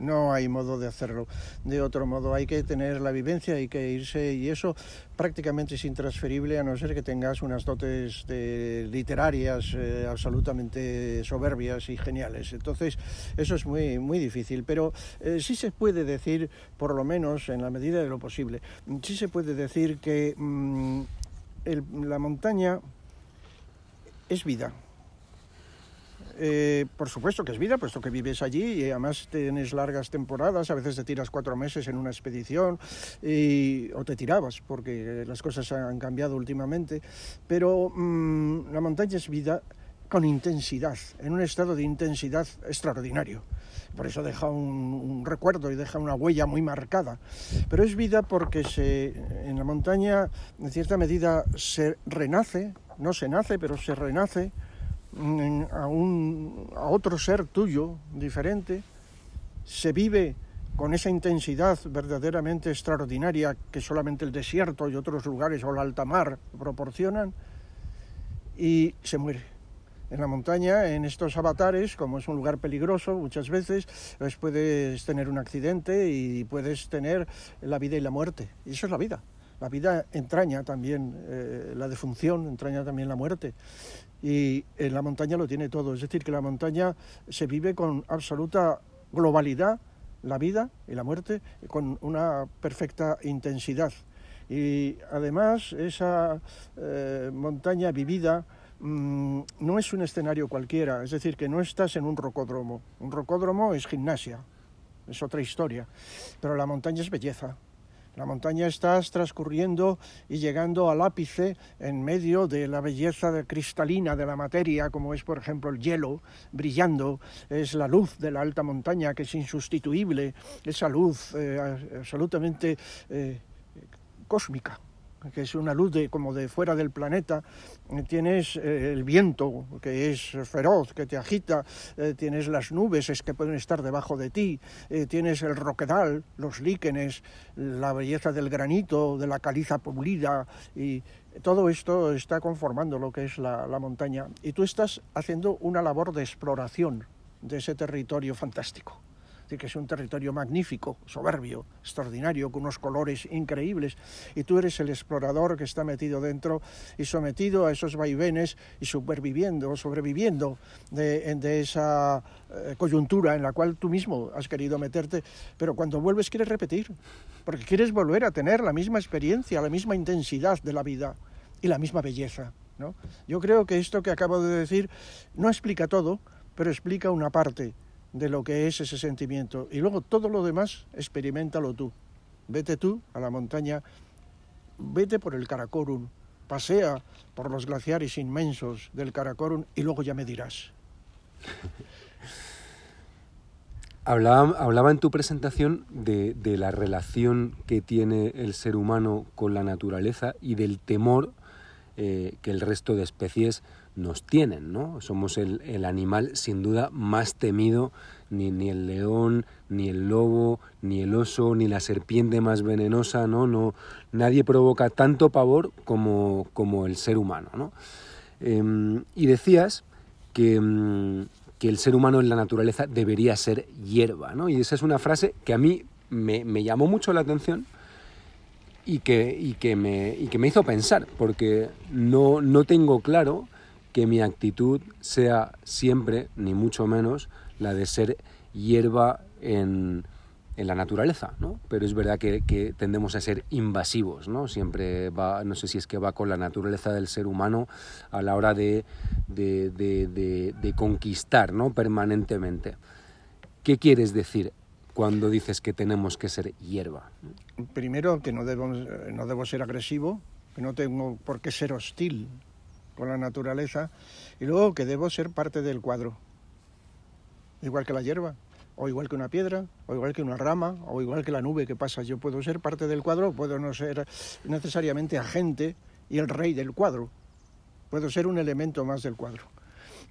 No hay modo de hacerlo de otro modo. Hay que tener la vivencia, hay que irse y eso prácticamente es intransferible a no ser que tengas unas dotes de literarias eh, absolutamente soberbias y geniales. Entonces eso es muy muy difícil, pero eh, sí se puede decir, por lo menos en la medida de lo posible, sí se puede decir que mm, la montaña es vida. Eh, por supuesto que es vida, puesto que vives allí y además tienes largas temporadas, a veces te tiras cuatro meses en una expedición o te tirabas, porque las cosas han cambiado últimamente, pero mm, la montaña es vida con intensidad, en un estado de intensidad extraordinario. Por eso deja un, recuerdo y deja una huella muy marcada. Pero es vida porque en la montaña, en cierta medida, se renace, no se nace, pero se renace a, un, a otro ser tuyo, diferente, se vive con esa intensidad verdaderamente extraordinaria que solamente el desierto y otros lugares o la alta mar proporcionan, y se muere. En la montaña, en estos avatares, como es un lugar peligroso muchas veces, pues puedes tener un accidente y puedes tener la vida y la muerte. Y eso es la vida. La vida entraña también eh, la defunción, entraña también la muerte y en la montaña lo tiene todo. Es decir, que la montaña se vive con absoluta globalidad, la vida y la muerte, con una perfecta intensidad. Y además esa eh, montaña vivida mm, no es un escenario cualquiera, es decir, que no estás en un rocódromo. Un rocódromo es gimnasia, es otra historia, pero la montaña es belleza, la montaña estás transcurriendo y llegando al ápice en medio de la belleza cristalina de la materia, como es por ejemplo el hielo brillando, es la luz de la alta montaña que es insustituible, esa luz eh, absolutamente eh, cósmica que es una luz de, como de fuera del planeta, tienes eh, el viento que es feroz, que te agita, eh, tienes las nubes es que pueden estar debajo de ti, eh, tienes el roquedal, los líquenes, la belleza del granito, de la caliza pulida y todo esto está conformando lo que es la montaña. Y tú estás haciendo una labor de exploración de ese territorio fantástico que es un territorio magnífico, soberbio, extraordinario, con unos colores increíbles, y tú eres el explorador que está metido dentro y sometido a esos vaivenes y superviviendo, sobreviviendo de, de esa eh, coyuntura en la cual tú mismo has querido meterte, pero cuando vuelves quieres repetir, porque quieres volver a tener la misma experiencia, la misma intensidad de la vida y la misma belleza. ¿no? Yo creo que esto que acabo de decir no explica todo, pero explica una parte de lo que es ese sentimiento. Y luego todo lo demás, experimentalo tú. Vete tú a la montaña, vete por el Karakorum, pasea por los glaciares inmensos del Karakorum y luego ya me dirás. Hablaba, hablaba en tu presentación de, de, la relación que tiene el ser humano con la naturaleza y del temor eh, que el resto de especies nos tienen, ¿no? Somos el, el animal sin duda más temido, ni, ni, el león, ni el lobo, ni el oso, ni la serpiente más venenosa, ¿no? no nadie provoca tanto pavor como, como el ser humano, ¿no? Em, y decías que, em, que, el ser humano en la naturaleza debería ser hierba, ¿no? Y esa es una frase que a mí me, me llamó mucho la atención y que, y que, me, y que me hizo pensar, porque no, no tengo claro que mi actitud sea siempre, ni mucho menos, la de ser hierba en, en la naturaleza, ¿no? Pero es verdad que, tendemos a ser invasivos, ¿no? Siempre va, no sé si es que va con la naturaleza del ser humano a la hora de, de, de, de conquistar, ¿no? Permanentemente. ¿Qué quieres decir cuando dices que tenemos que ser hierba? Primero, que no debo, no debo ser agresivo, que no tengo por qué ser hostil con la naturaleza y luego que debo ser parte del cuadro, igual que la hierba, o igual que una piedra, o igual que una rama, o igual que la nube que pasa. Yo puedo ser parte del cuadro, puedo no ser necesariamente agente y el rey del cuadro, puedo ser un elemento más del cuadro.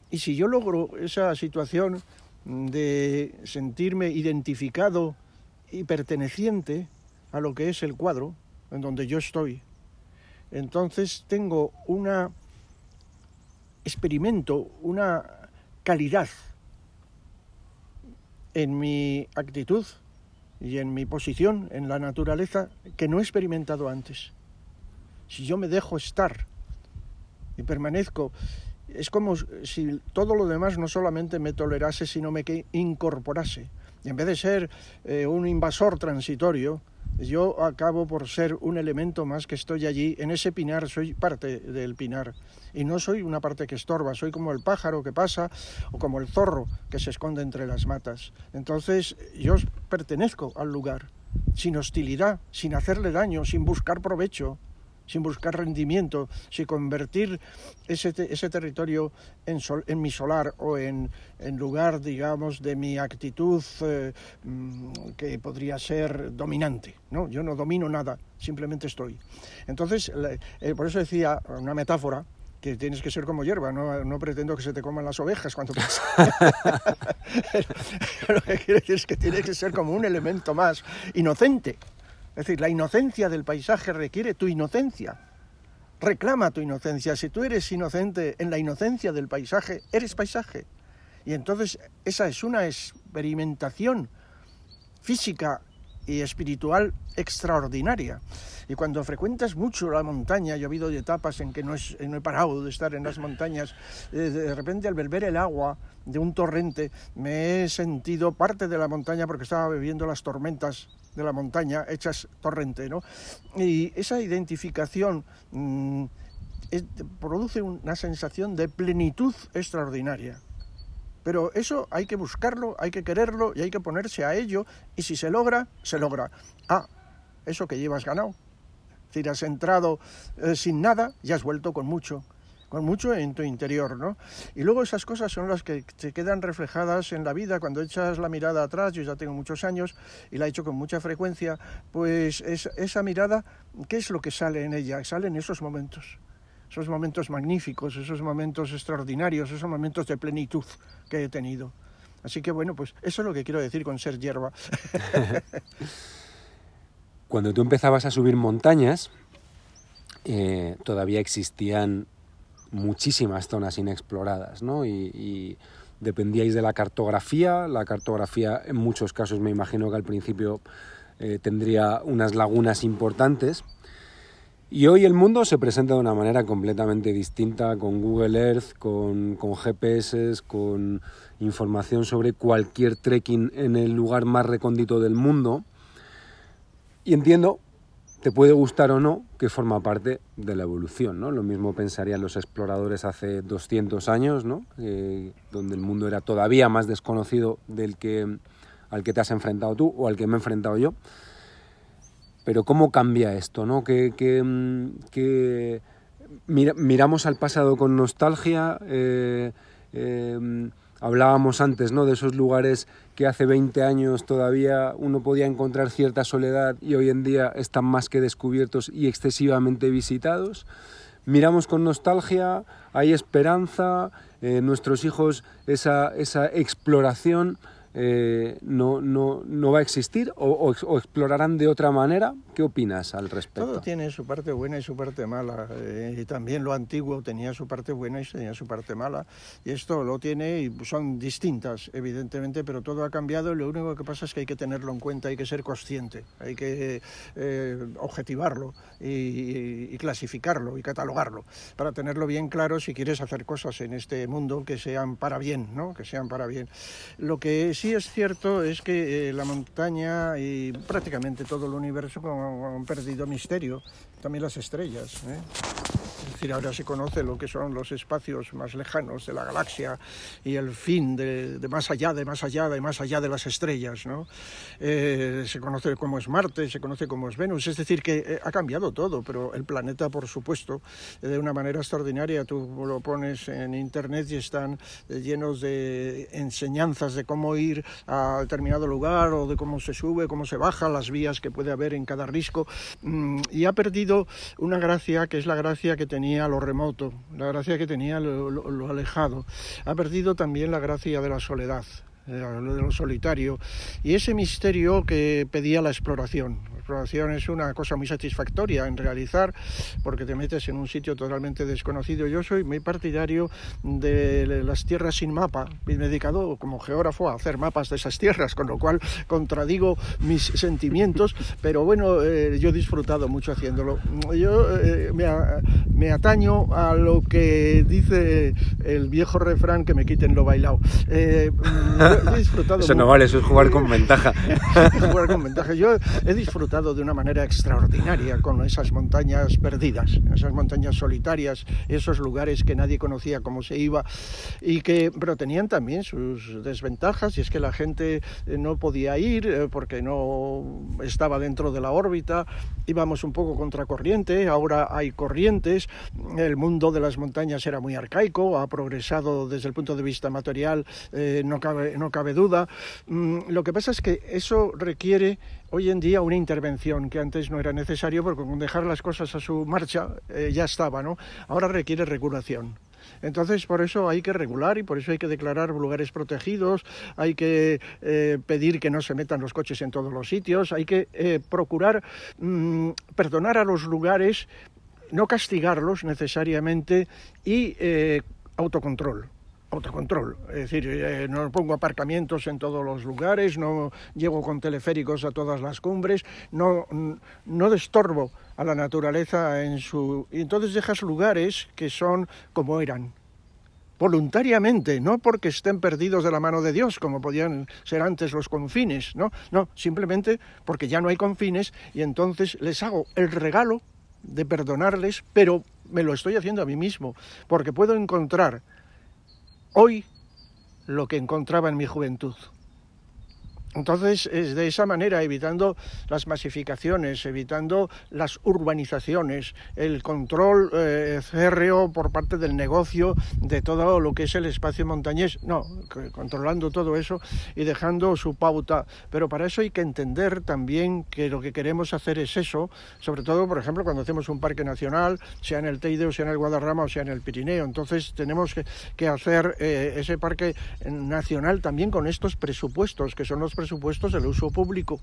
Y si yo logro esa situación de sentirme identificado y perteneciente a lo que es el cuadro en donde yo estoy, entonces tengo una experimento una calidad en mi actitud y en mi posición en la naturaleza que no he experimentado antes. Si yo me dejo estar y permanezco, es como si todo lo demás no solamente me tolerase, sino me incorporase. Y en vez de ser eh, un invasor transitorio, yo acabo por ser un elemento más que estoy allí. En ese pinar soy parte del pinar. Y no soy una parte que estorba, soy como el pájaro que pasa o como el zorro que se esconde entre las matas. Entonces yo pertenezco al lugar, sin hostilidad, sin hacerle daño, sin buscar provecho sin buscar rendimiento, sin convertir ese, ese territorio en, en, mi solar o en, en, lugar, digamos, de mi actitud eh, mm, que podría ser dominante. ¿no? Yo no domino nada, simplemente estoy. Entonces, eh, por eso decía una metáfora, que tienes que ser como hierba, no, no pretendo que se te coman las ovejas cuando pasas. Lo que quiere decir es que tienes que ser como un elemento más inocente, es decir, la inocencia del paisaje requiere tu inocencia. Reclama tu inocencia. Si tú eres inocente en la inocencia del paisaje, eres paisaje. Y entonces esa es una experimentación física y espiritual extraordinaria. Y cuando frecuentas mucho la montaña, yo he habido etapas en que no, no he parado de estar en las montañas, eh, de repente al beber el agua de un torrente me he sentido parte de la montaña porque estaba bebiendo las tormentas de la montaña hechas torrente, ¿no? Y esa identificación mm, produce una sensación de plenitud extraordinaria. Pero eso hay que buscarlo, hay que quererlo y hay que ponerse a ello. Y si se logra, se logra. Ah, eso que llevas ganado. Si has entrado eh, sin nada, ya has vuelto con mucho con mucho en tu interior, ¿no? Y luego esas cosas son las que te quedan reflejadas en la vida cuando echas la mirada atrás, yo ya tengo muchos años y la he hecho con mucha frecuencia, pues esa mirada, ¿qué es lo que sale en ella? Sale en esos momentos, esos momentos magníficos, esos momentos extraordinarios, esos momentos de plenitud que he tenido. Así que bueno, pues eso es lo que quiero decir con ser hierba. Cuando tú empezabas a subir montañas, eh, todavía existían muchísimas zonas inexploradas, ¿no? Y, dependíais de la cartografía. La cartografía, en muchos casos, me imagino que al principio eh, tendría unas lagunas importantes. Y hoy el mundo se presenta de una manera completamente distinta, con Google Earth, con, con GPS, con información sobre cualquier trekking en el lugar más recóndito del mundo. Y entiendo te puede gustar o no, que forma parte de la evolución, ¿no? Lo mismo pensarían los exploradores hace 200 años, ¿no? donde el mundo era todavía más desconocido del que al que te has enfrentado tú o al que me he enfrentado yo. Pero cómo cambia esto, ¿no? Que, que, miramos al pasado con nostalgia. Eh, eh, Hablábamos antes ¿no? de esos lugares que hace 20 años todavía uno podía encontrar cierta soledad y hoy en día están más que descubiertos y excesivamente visitados. Miramos con nostalgia, hay esperanza, eh, nuestros hijos esa, esa exploración eh, no, no, no, va a existir o, explorarán de otra manera? ¿Qué opinas al respecto? Todo tiene su parte buena y su parte mala. Eh, y también lo antiguo tenía su parte buena y tenía su parte mala. Y esto lo tiene y son distintas, evidentemente, pero todo ha cambiado y lo único que pasa es que hay que tenerlo en cuenta, hay que ser consciente, hay que eh, objetivarlo y, y clasificarlo y catalogarlo para tenerlo bien claro si quieres hacer cosas en este mundo que sean para bien, ¿no? que sean para bien. Lo que sí es cierto es que eh, la montaña y prácticamente todo el universo han perdido misterio, también las estrellas. ¿eh? Decir, ahora se conoce lo que son los espacios más lejanos de la galaxia y el fin de, más allá, de más allá, de más allá de las estrellas. ¿no? Eh, se conoce cómo es Marte, se conoce cómo es Venus, es decir, que eh, ha cambiado todo, pero el planeta, por supuesto, de una manera extraordinaria. Tú lo pones en Internet y están llenos de enseñanzas de cómo ir a determinado lugar o de cómo se sube, cómo se baja, las vías que puede haber en cada risco. Mm, y ha perdido una gracia que es la gracia que tenía lo remoto, la gracia que tenía lo, alejado. Ha perdido también la gracia de la soledad, de lo solitario, y ese misterio que pedía la exploración. Exploración es una cosa muy satisfactoria en realizar porque te metes en un sitio totalmente desconocido. Yo soy muy partidario de las tierras sin mapa. Me he dedicado como geógrafo a hacer mapas de esas tierras, con lo cual contradigo mis sentimientos, pero bueno, eh, yo he disfrutado mucho haciéndolo. Yo eh, me, ataño a lo que dice el viejo refrán que me quiten lo bailado. Eh, he disfrutado eso no vale, eso es jugar con ventaja. jugar con ventaja. Yo he disfrutado de una manera extraordinaria con esas montañas perdidas, esas montañas solitarias, esos lugares que nadie conocía cómo se iba y que, pero tenían también sus desventajas y es que la gente no podía ir porque no estaba dentro de la órbita, íbamos un poco contracorriente, ahora hay corrientes, el mundo de las montañas era muy arcaico, ha progresado desde el punto de vista material, eh, no, cabe, no cabe duda. Mm, lo que pasa es que eso requiere hoy en día una intervención que antes no era necesario porque con dejar las cosas a su marcha eh, ya estaba, ¿no? Ahora requiere regulación. Entonces, por eso hay que regular y por eso hay que declarar lugares protegidos, hay que eh, pedir que no se metan los coches en todos los sitios, hay que eh, procurar mm, perdonar a los lugares, no castigarlos necesariamente y autocontrol autocontrol. Es decir, no pongo aparcamientos en todos los lugares, no llego con teleféricos a todas las cumbres, no, no destorbo a la naturaleza en su... Y entonces dejas lugares que son como eran, voluntariamente, no porque estén perdidos de la mano de Dios, como podían ser antes los confines, no, no, simplemente porque ya no hay confines y entonces les hago el regalo de perdonarles, pero me lo estoy haciendo a mí mismo, porque puedo encontrar hoy lo que encontraba en mi juventud. Entonces, es de esa manera, evitando las masificaciones, evitando las urbanizaciones, el control eh, férreo por parte del negocio de todo lo que es el espacio montañés, no, controlando todo eso y dejando su pauta. Pero para eso hay que entender también que lo que queremos hacer es eso, sobre todo, por ejemplo, cuando hacemos un parque nacional, sea en el Teide o sea en el Guadarrama o sea en el Pirineo. Entonces, tenemos que, hacer eh, ese parque nacional también con estos presupuestos, que son los presupuestos del uso público.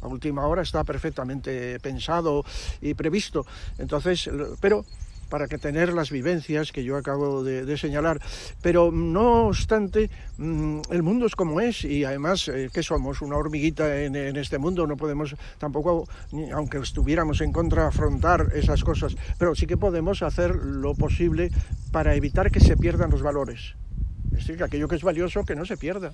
A última hora está perfectamente pensado y previsto. Entonces, pero para que tener las vivencias que yo acabo de, señalar. Pero no obstante, mm, el mundo es como es y además, eh, que somos? Una hormiguita en, en, este mundo, no podemos tampoco, aunque estuviéramos en contra, afrontar esas cosas, pero sí que podemos hacer lo posible para evitar que se pierdan los valores. Es decir, que aquello que es valioso que no se pierda.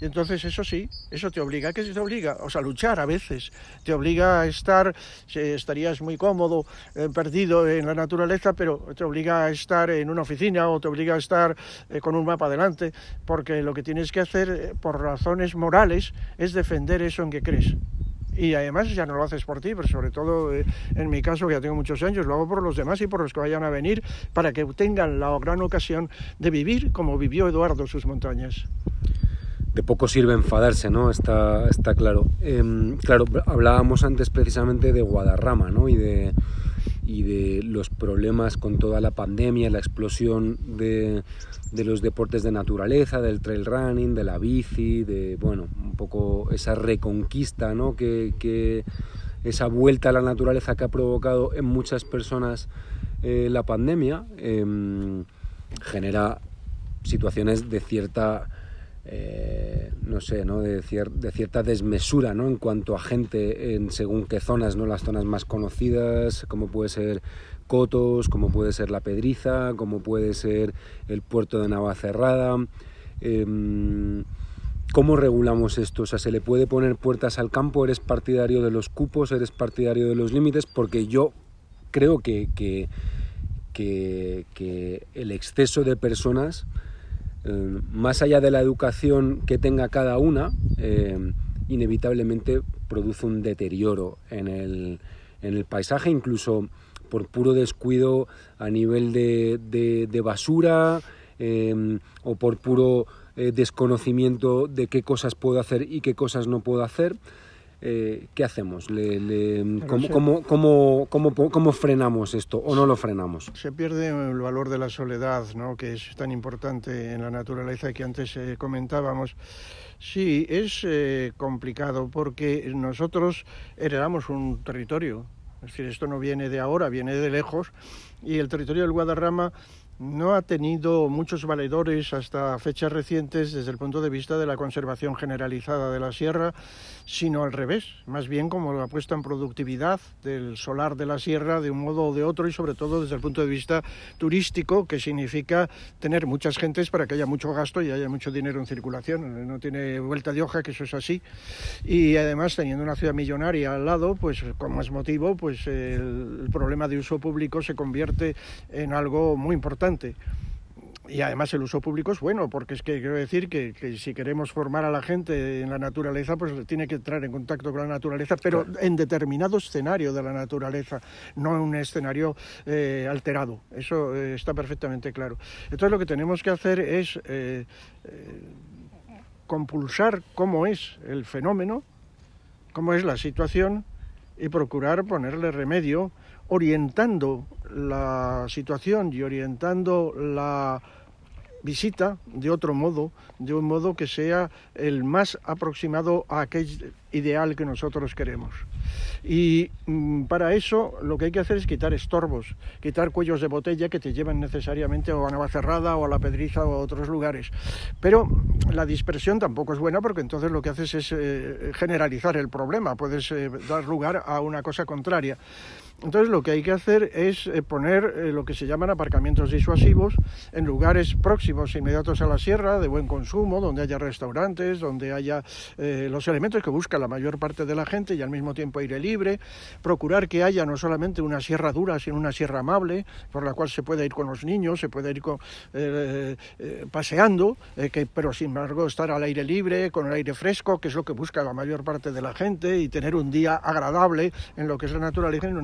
Y entonces eso sí, eso te obliga, ¿qué te obliga? O sea, a luchar a veces, te obliga a estar, estarías muy cómodo, eh, perdido en la naturaleza, pero te obliga a estar en una oficina o te obliga a estar eh, con un mapa adelante, porque lo que tienes que hacer eh, por razones morales es defender eso en que crees y además ya no lo haces por ti, pero sobre todo eh, en mi caso, que ya tengo muchos años, lo hago por los demás y por los que vayan a venir, para que tengan la gran ocasión de vivir como vivió Eduardo sus montañas. De poco sirve enfadarse, ¿no? Está, está claro. Em, claro, hablábamos antes precisamente de Guadarrama, ¿no? Y de, y de los problemas con toda la pandemia, la explosión de, de los deportes de naturaleza, del trail running, de la bici, de bueno, un poco esa reconquista, ¿no? que, esa vuelta a la naturaleza que ha provocado en muchas personas eh, la pandemia em, genera situaciones de cierta eh, no sé, ¿no? De, de, cierta desmesura ¿no? en cuanto a gente en según qué zonas, ¿no? las zonas más conocidas, como puede ser Cotos, como puede ser La Pedriza, como puede ser el puerto de Navacerrada. Em, ¿Cómo regulamos esto? O sea, ¿se le puede poner puertas al campo? ¿Eres partidario de los cupos? ¿Eres partidario de los límites? Porque yo creo que, que, el exceso de personas, em, más allá de la educación que tenga cada una, em, inevitablemente produce un deterioro en el, en el paisaje, incluso por puro descuido a nivel de, basura em, o por puro eh, desconocimiento de qué cosas puedo hacer y qué cosas no puedo hacer. eh, ¿qué hacemos? cómo, cómo, frenamos esto o no lo frenamos? Se pierde el valor de la soledad, ¿no? que es tan importante en la naturaleza que antes eh, comentábamos. Sí, es eh, complicado porque nosotros heredamos un territorio, es decir, esto no viene de ahora, viene de lejos, y el territorio del Guadarrama no ha tenido muchos valedores hasta fechas recientes desde el punto de vista de la conservación generalizada de la sierra, sino al revés, más bien como la puesta en productividad del solar de la sierra de un modo o de otro y sobre todo desde el punto de vista turístico, que significa tener muchas gentes para que haya mucho gasto y haya mucho dinero en circulación. No tiene vuelta de hoja que eso es así. Y además teniendo una ciudad millonaria al lado, pues con más motivo, pues el problema de uso público se convierte en algo muy importante y además el uso público es bueno, porque es que quiero decir que, si queremos formar a la gente en la naturaleza, pues tiene que entrar en contacto con la naturaleza, pero en determinado escenario de la naturaleza, no en un escenario eh, alterado. Eso eh, está perfectamente claro. Entonces lo que tenemos que hacer es eh, compulsar cómo es el fenómeno, cómo es la situación y procurar ponerle remedio orientando la situación y orientando la visita de otro modo, de un modo que sea el más aproximado a aquel ideal que nosotros queremos. Y mm, para eso lo que hay que hacer es quitar estorbos, quitar cuellos de botella que te llevan necesariamente o a Navacerrada o a la Pedriza o a otros lugares. Pero la dispersión tampoco es buena porque entonces lo que haces es eh, generalizar el problema, puedes eh, dar lugar a una cosa contraria. Entonces lo que hay que hacer es eh, poner eh, lo que se llaman aparcamientos disuasivos en lugares próximos, inmediatos a la sierra, de buen consumo, donde haya restaurantes, donde haya eh, los elementos que busca la mayor parte de la gente y al mismo tiempo aire libre, procurar que haya no solamente una sierra dura, sino una sierra amable, por la cual se puede ir con los niños, se puede ir paseando, que, pero sin embargo estar al aire libre, con el aire fresco, que es lo que busca la mayor parte de la gente, y tener un día agradable en lo que es la naturaleza y no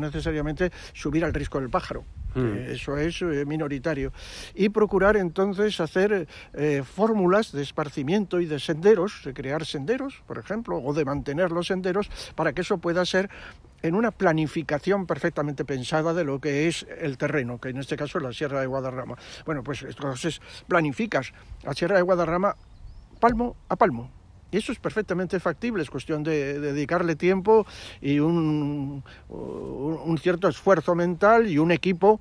subir al risco del pájaro. Mm. eso es eh, minoritario. Y procurar entonces hacer eh, fórmulas de esparcimiento y de senderos, de crear senderos, por ejemplo, o de mantener los senderos, para que eso pueda ser en una planificación perfectamente pensada de lo que es el terreno, que en este caso es la Sierra de Guadarrama. Bueno, pues entonces planificas la Sierra de Guadarrama palmo a palmo, y eso es perfectamente factible, es cuestión de, dedicarle tiempo y un, cierto esfuerzo mental y un equipo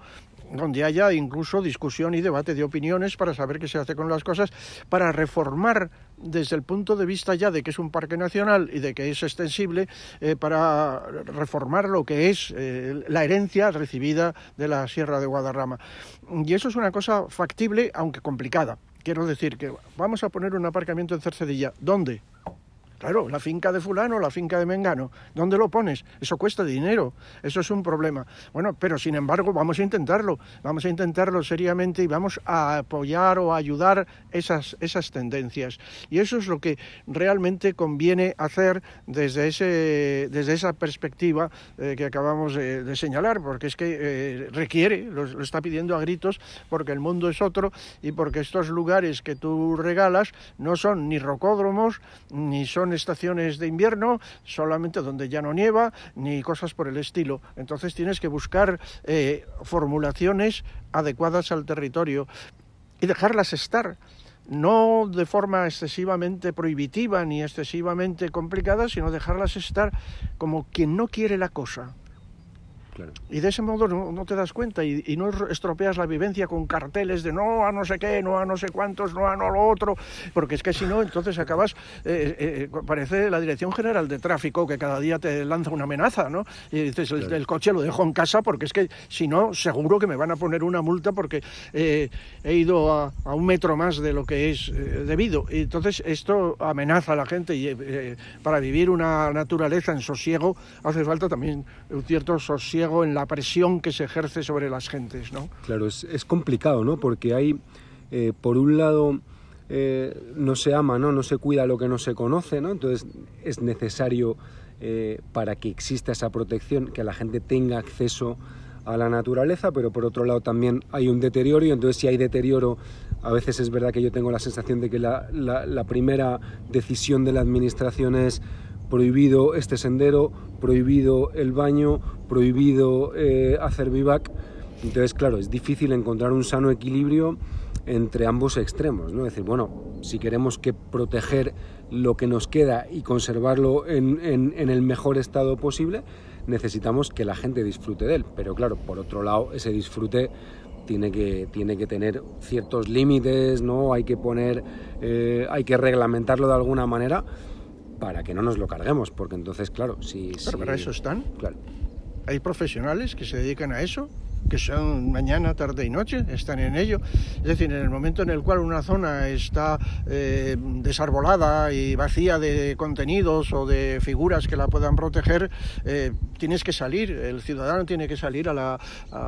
donde haya incluso discusión y debate de opiniones para saber qué se hace con las cosas, para reformar desde el punto de vista ya de que es un parque nacional y de que es extensible, eh, para reformar lo que es eh, la herencia recibida de la Sierra de Guadarrama. Y eso es una cosa factible, aunque complicada. Quiero decir que vamos a poner un aparcamiento en Cercedilla. ¿Dónde? Claro, la finca de fulano, la finca de Mengano, ¿dónde lo pones? Eso cuesta dinero, eso es un problema. Bueno, pero sin embargo vamos a intentarlo, vamos a intentarlo seriamente y vamos a apoyar o a ayudar esas, esas tendencias. Y eso es lo que realmente conviene hacer desde, ese, desde esa perspectiva eh, que acabamos de, señalar, porque es que eh, requiere, lo, lo está pidiendo a gritos, porque el mundo es otro y porque estos lugares que tú regalas no son ni rocódromos, ni son estaciones de invierno, solamente donde ya no nieva, ni cosas por el estilo. Entonces tienes que buscar eh, formulaciones adecuadas al territorio y dejarlas estar no de forma excesivamente prohibitiva ni excesivamente complicada, sino dejarlas estar como quien no quiere la cosa. Y de ese modo no, te das cuenta y, no estropeas la vivencia con carteles de no a no sé qué, no a no sé cuántos, no a no lo otro, porque es que si no, entonces acabas, eh, eh, eh, parece la Dirección General de Tráfico que cada día te lanza una amenaza, ¿no? Y dices, el, coche lo dejo en casa porque es que si no, seguro que me van a poner una multa porque he ido a, un metro más de lo que es debido. Y entonces esto amenaza a la gente y para vivir una naturaleza en sosiego hace falta también un cierto sosiego en la presión que se ejerce sobre las gentes, ¿no? Claro, es, complicado, ¿no? Porque hay, eh, por un lado, eh, no se ama, ¿no? No se cuida lo que no se conoce, ¿no? Entonces es necesario, eh, para que exista esa protección, que la gente tenga acceso a la naturaleza, pero por otro lado también hay un deterioro y entonces si hay deterioro, a veces es verdad que yo tengo la sensación de que la primera decisión de la administración es prohibido este sendero, prohibido el baño, prohibido eh, hacer vivac. Entonces, claro, es difícil encontrar un sano equilibrio entre ambos extremos, ¿no? Es decir, bueno, si queremos que proteger lo que nos queda y conservarlo en, el mejor estado posible, necesitamos que la gente disfrute de él. Pero claro, por otro lado, ese disfrute tiene que, tiene que tener ciertos límites, ¿no? Hay que poner, eh, hay que reglamentarlo de alguna manera para que no nos lo carguemos, porque entonces, claro, si... Pero si- para eso están. Claro. Hay profesionales que se dedican a eso, que son mañana, tarde y noche, están en ello. Es decir, en el momento en el cual una zona está eh, desarbolada y vacía de contenidos o de figuras que la puedan proteger, eh, tienes que salir, el ciudadano tiene que salir a la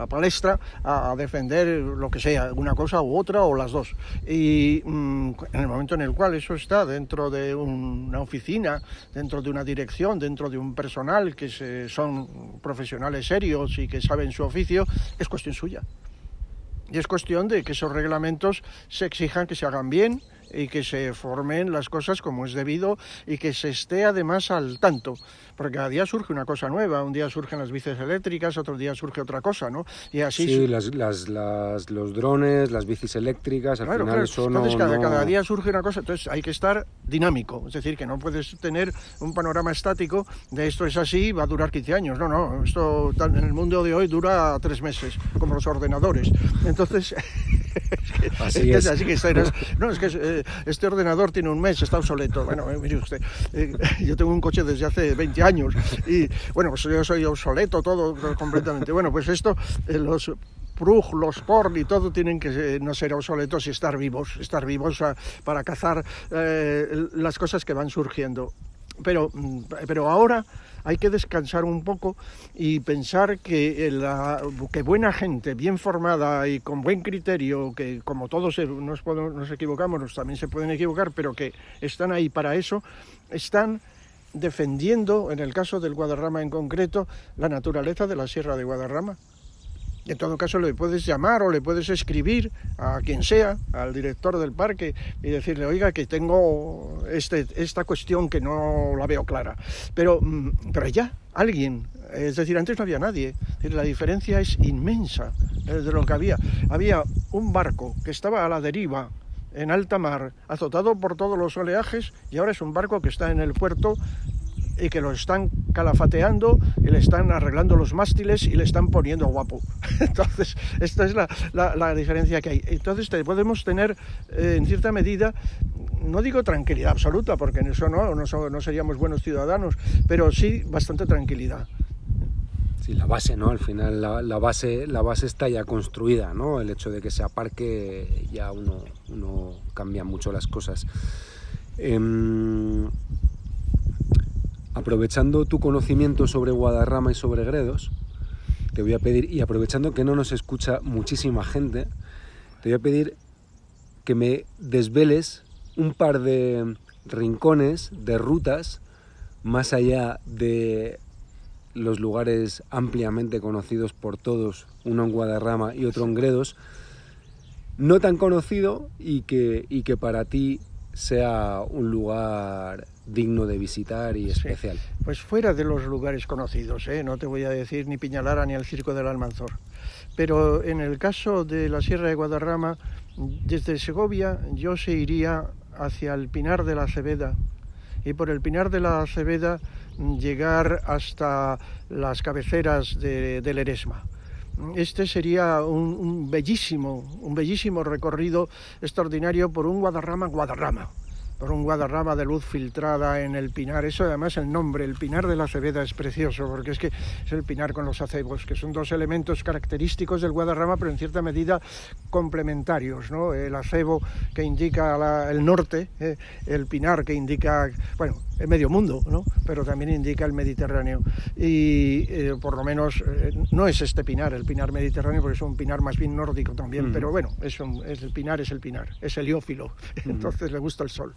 palestra a, defender lo que sea, una cosa u otra o las dos. Y mm, en el momento en el cual eso está dentro de una oficina, dentro de una dirección, dentro de un personal que son profesionales serios y que saben su oficio, es cuestión suya. Y es cuestión de que esos reglamentos se exijan que se hagan bien y que se formen las cosas como es debido y que se esté además al tanto. Porque cada día surge una cosa nueva, un día surgen las bicis eléctricas, otro día surge otra cosa, ¿no? Y así Sí, las, las- las- los drones, las bicis eléctricas, al Claro, final claro. eso no... Entonces cada, no- cada día surge una cosa, entonces hay que estar dinámico, es decir, que no puedes tener un panorama estático de esto es así, va a durar 15 años, no, no, esto en el mundo de hoy dura tres meses, como los ordenadores. Entonces, Así que es. así que está- no, es que eh, este ordenador tiene un mes, está obsoleto. Bueno, eh, mire usted, eh, yo tengo un coche desde hace 20 años y bueno, pues yo soy obsoleto todo completamente. Bueno, pues esto, los Prug, los porn y todo tienen que eh, no ser obsoletos y estar vivos, estar vivos ah, para cazar eh, las cosas que van surgiendo. Pero, mm, pero ahora hay que descansar un poco y pensar que, la, que buena gente, bien formada y con buen criterio, que como todos eh, nos, podemos- nos equivocamos, también se pueden equivocar, pero que están ahí para eso, están defendiendo, en el caso del Guadarrama en concreto, la naturaleza de la Sierra de Guadarrama. En todo caso, le puedes llamar o le puedes escribir a quien sea, al director del parque, y decirle, oiga, que tengo este, esta cuestión que no la veo clara. Pero, mm, pero ya, alguien, es decir, antes no había nadie. La diferencia es inmensa de lo que había. Había un barco que estaba a la deriva en alta mar, azotado por todos los oleajes, y ahora es un barco que está en el puerto y que lo están calafateando y le están arreglando los mástiles y le están poniendo guapo. Entonces, esta es la, la- diferencia que hay. Entonces, podemos tener, eh, en cierta medida, no digo tranquilidad absoluta, porque en eso no, no, no seríamos buenos ciudadanos, pero sí bastante tranquilidad. Sí, la base, ¿no? Al final la, la base, la base está ya construida, ¿no? El hecho de que se aparque ya uno, uno cambia mucho las cosas. Em, aprovechando tu conocimiento sobre Guadarrama y sobre Gredos, te voy a pedir, y aprovechando que no nos escucha muchísima gente, te voy a pedir que me desveles un par de rincones, de rutas, más allá de los lugares ampliamente conocidos por todos, uno en Guadarrama y otro en Gredos, no tan conocido y que, y que para ti sea un lugar digno de visitar y Sí. especial. Pues fuera de los lugares conocidos, ¿eh? no te voy a decir ni Piñalara ni el Circo del Almanzor. Pero en el caso de la Sierra de Guadarrama, desde Segovia yo se iría hacia el Pinar de la Cebeda y por el Pinar de la Cebeda mm, llegar hasta las cabeceras de- del Eresma. Este sería un, un bellísimo, un bellísimo recorrido extraordinario por un Guadarrama Guadarrama por un guadarrama de luz filtrada en el pinar. Eso además el nombre, el pinar de la Cebeda es precioso, porque es que es el pinar con los acebos, que son dos elementos característicos del guadarrama, pero en cierta medida complementarios. ¿no? El acebo que indica la- el norte, eh, el pinar que indica, bueno, el medio mundo, ¿no? pero también indica el Mediterráneo. Y eh, por lo menos eh, no es este pinar, el pinar mediterráneo, porque es un pinar más bien nórdico también, Mm. pero bueno, es, un- es el pinar es el pinar, es heliófilo, entonces le gusta el sol.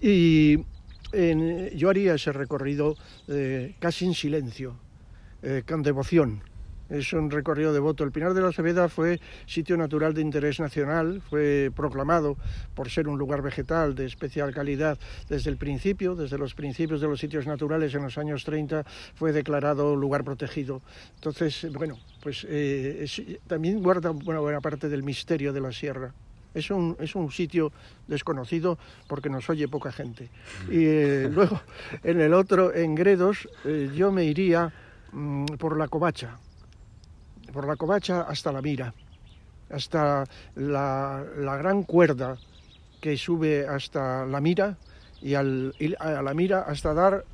Y en- yo haría ese recorrido eh, casi en silencio, con devoción, es un recorrido devoto. El Pinar de la Cebeda fue sitio natural de interés nacional, fue proclamado por ser un lugar vegetal de especial calidad desde el principio, desde los principios de los sitios naturales en los años 30 fue declarado lugar protegido. Entonces, bueno, pues eh, también guarda una buena parte del misterio de la sierra. Es un, es un, sitio desconocido porque nos oye poca gente. Y eh, luego, en el otro, en Gredos, eh, yo me iría mm, por la covacha por la covacha hasta la mira, hasta la, gran cuerda que sube hasta la mira y, a la mira hasta dar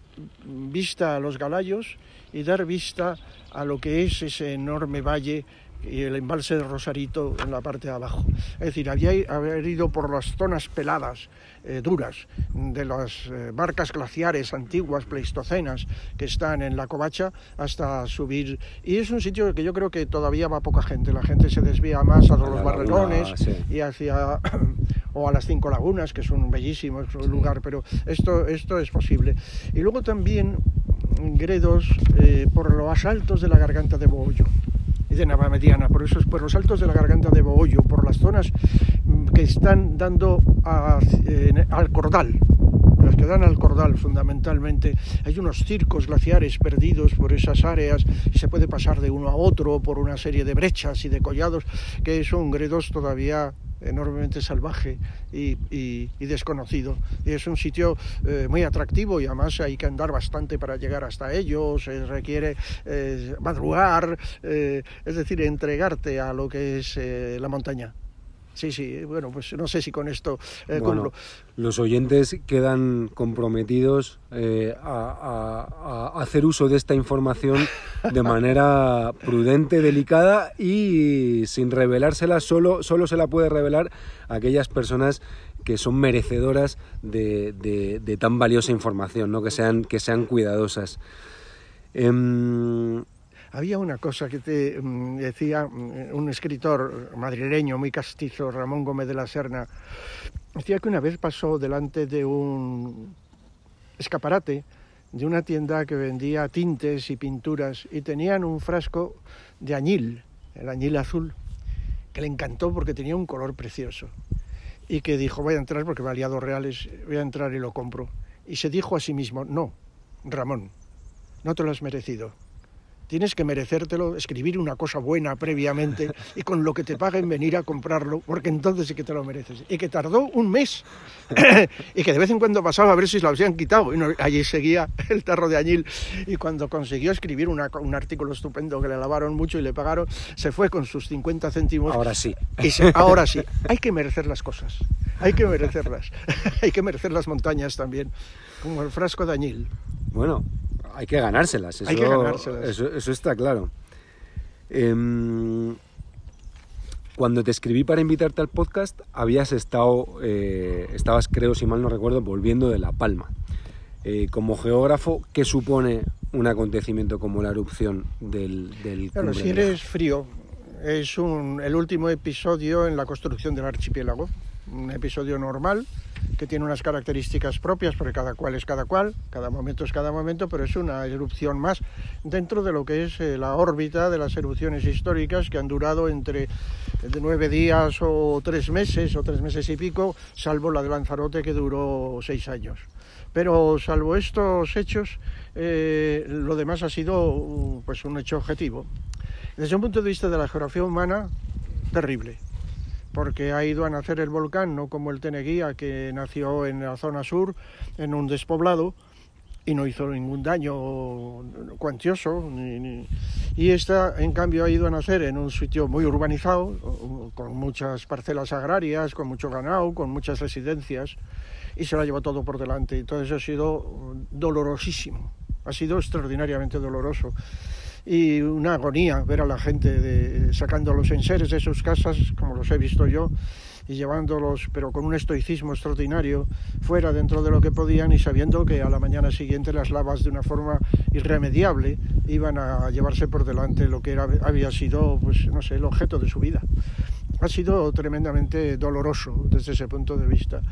vista a los galayos y dar vista a lo que es ese enorme valle y el embalse de Rosarito en la parte de abajo. Es decir, había ido por las zonas peladas, eh, duras, de las eh, barcas glaciares antiguas, pleistocenas, que están en la covacha, hasta subir. Y es un sitio que yo creo que todavía va poca gente. La gente se desvía más a los barrerones y hacia o a las cinco lagunas, que son bellísimos lugar, pero esto, esto es posible. Y luego también Gredos eh, por los altos de la garganta de Bohollo y de Navamediana, por eso por los altos de la garganta de Bohollo, por las zonas mm, que están dando al cordal, que dan al cordal fundamentalmente. Hay unos circos glaciares perdidos por esas áreas y se puede pasar de uno a otro por una serie de brechas y de collados que son gredos todavía enormemente salvaje y, desconocido. Y es un sitio eh, muy atractivo y además hay que andar bastante para llegar hasta ellos, se requiere eh, madrugar, eh, es decir, entregarte a lo que es la montaña. Sí, sí, bueno, pues no sé si con esto eh, Los oyentes quedan comprometidos eh, a, hacer uso de esta información de manera prudente, delicada y sin revelársela, solo, solo se la puede revelar a aquellas personas que son merecedoras de, tan valiosa información, ¿no? que, sean, que sean cuidadosas. Em, había una cosa que te mm, decía mm, un escritor madrileño muy castizo, Ramón Gómez de la Serna, decía que una vez pasó delante de un escaparate de una tienda que vendía tintes y pinturas y tenían un frasco de añil, el añil azul, que le encantó porque tenía un color precioso y que dijo voy a entrar porque valía dos reales, voy a entrar y lo compro. Y se dijo a sí mismo, no, Ramón, no te lo has merecido, tienes que merecértelo, escribir una cosa buena previamente y con lo que te paguen venir a comprarlo, porque entonces sí que te lo mereces. Y que tardó un mes y que de vez en cuando pasaba a ver si se lo habían quitado y allí seguía el tarro de añil y cuando consiguió escribir un artículo estupendo que le lavaron mucho y le pagaron, se fue con sus 50 céntimos. Ahora sí. Y ahora sí, hay que merecer las cosas, hay que merecerlas, hay que merecer las montañas también, como el frasco de añil. Bueno, hay que ganárselas. Eso, hay que ganárselas. Eso, está claro. Em, cuando te escribí para invitarte al podcast, habías estado, eh, estabas, creo, si mal no recuerdo, volviendo de La Palma. Eh, como geógrafo, ¿qué supone un acontecimiento como la erupción del, del Claro, si eres frío, es un, el último episodio en la construcción del archipiélago. Un episodio normal, que tiene unas características propias, porque cada cual es cada cual, cada momento es cada momento, pero es una erupción más dentro de lo que es eh, la órbita de las erupciones históricas que han durado entre de nueve días o tres meses o tres meses y pico, salvo la de Lanzarote que duró seis años. Pero salvo estos hechos, eh, lo demás ha sido pues, un hecho objetivo. Desde un punto de vista de la geografía humana, terrible porque ha ido a nacer el volcán, no como el Teneguía, que nació en la zona sur, en un despoblado, y no hizo ningún daño cuantioso. Y esta, en cambio, ha ido a nacer en un sitio muy urbanizado, con muchas parcelas agrarias, con mucho ganado, con muchas residencias, y se lo ha llevado todo por delante. Entonces ha sido dolorosísimo, ha sido extraordinariamente doloroso y una agonía ver a la gente de, sacando los enseres de sus casas, como los he visto yo, y llevándolos, pero con un estoicismo extraordinario, fuera dentro de lo que podían y sabiendo que a la mañana siguiente las lavas de una forma irremediable iban a llevarse por delante lo que era, había sido, pues no sé, el objeto de su vida. Ha sido tremendamente doloroso desde ese punto de vista.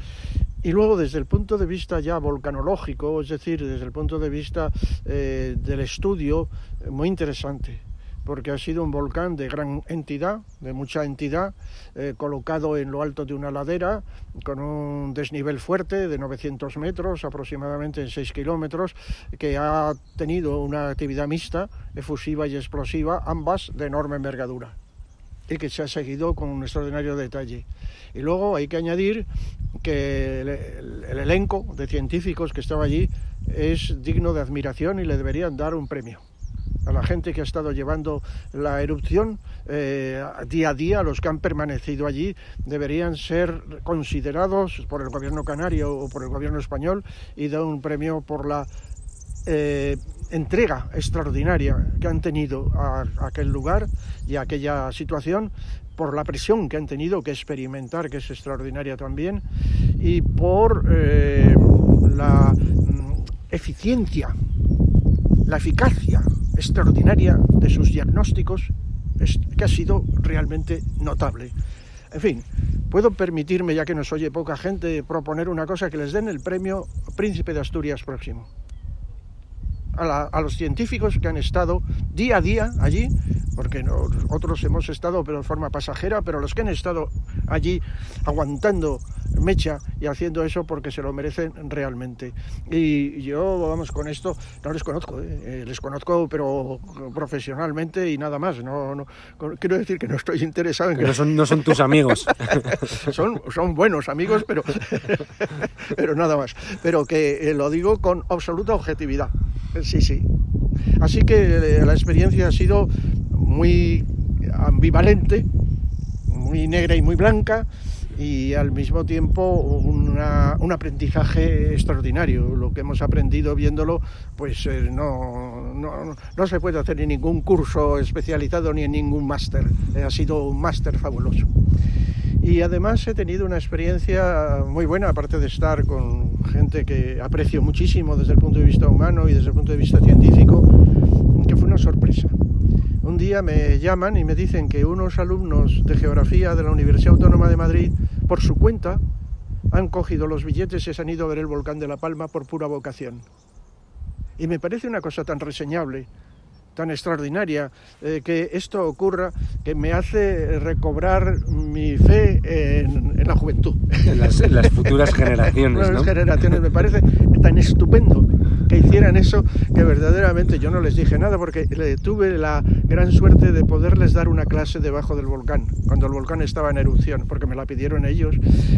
Y luego desde el punto de vista ya volcanológico, es decir, desde el punto de vista eh, del estudio, muy interesante porque ha sido un volcán de gran entidad, de mucha entidad, eh, colocado en lo alto de una ladera, con un desnivel fuerte de 900 metros, aproximadamente en 6 kilómetros, que ha tenido una actividad mixta, efusiva y explosiva, ambas de enorme envergadura y que se ha seguido con un extraordinario detalle. Y luego hay que añadir que el, elenco de científicos que estaba allí es digno de admiración y le deberían dar un premio a la gente que ha estado llevando la erupción eh, día a día, los que han permanecido allí, deberían ser considerados por el gobierno canario o por el gobierno español y dar un premio por la eh, entrega extraordinaria que han tenido a, aquel lugar y a aquella situación, por la presión que han tenido que experimentar, que es extraordinaria también, y por eh, la mm, eficiencia, la eficacia extraordinaria de sus diagnósticos, que ha sido realmente notable. En fin, puedo permitirme, ya que nos oye poca gente, proponer una cosa, que les den el premio Príncipe de Asturias próximo a, los científicos que han estado día a día allí, porque nosotros hemos estado pero de forma pasajera, pero los que han estado allí aguantando mecha y haciendo eso porque se lo merecen realmente. Y yo, vamos, con esto no les conozco, ¿eh? Eh, les conozco pero profesionalmente y nada más. No, no, quiero decir que no estoy interesado en que... No son, no son tus amigos. son, son buenos amigos, pero, pero nada más. Pero que eh, lo digo con absoluta objetividad. Sí, sí. Así que eh, la experiencia ha sido muy ambivalente, muy negra y muy blanca y al mismo tiempo un aprendizaje extraordinario. Lo que hemos aprendido viéndolo, pues eh, no, no, no, se puede hacer en ningún curso especializado ni en ningún máster. Eh, ha sido un máster fabuloso. Y además he tenido una experiencia muy buena, aparte de estar con gente que aprecio muchísimo desde el punto de vista humano y desde el punto de vista científico, que fue una sorpresa. Un día me llaman y me dicen que unos alumnos de geografía de la Universidad Autónoma de Madrid, por su cuenta, han cogido los billetes y se han ido a ver el volcán de La Palma por pura vocación. Y me parece una cosa tan reseñable tan extraordinaria eh, que esto ocurra que me hace recobrar mi fe en, la juventud. En las, futuras generaciones. las generaciones me parece tan estupendo que hicieran eso que verdaderamente yo no les dije nada porque tuve la gran suerte de poderles dar una clase debajo del volcán, cuando el volcán estaba en erupción, porque me la pidieron ellos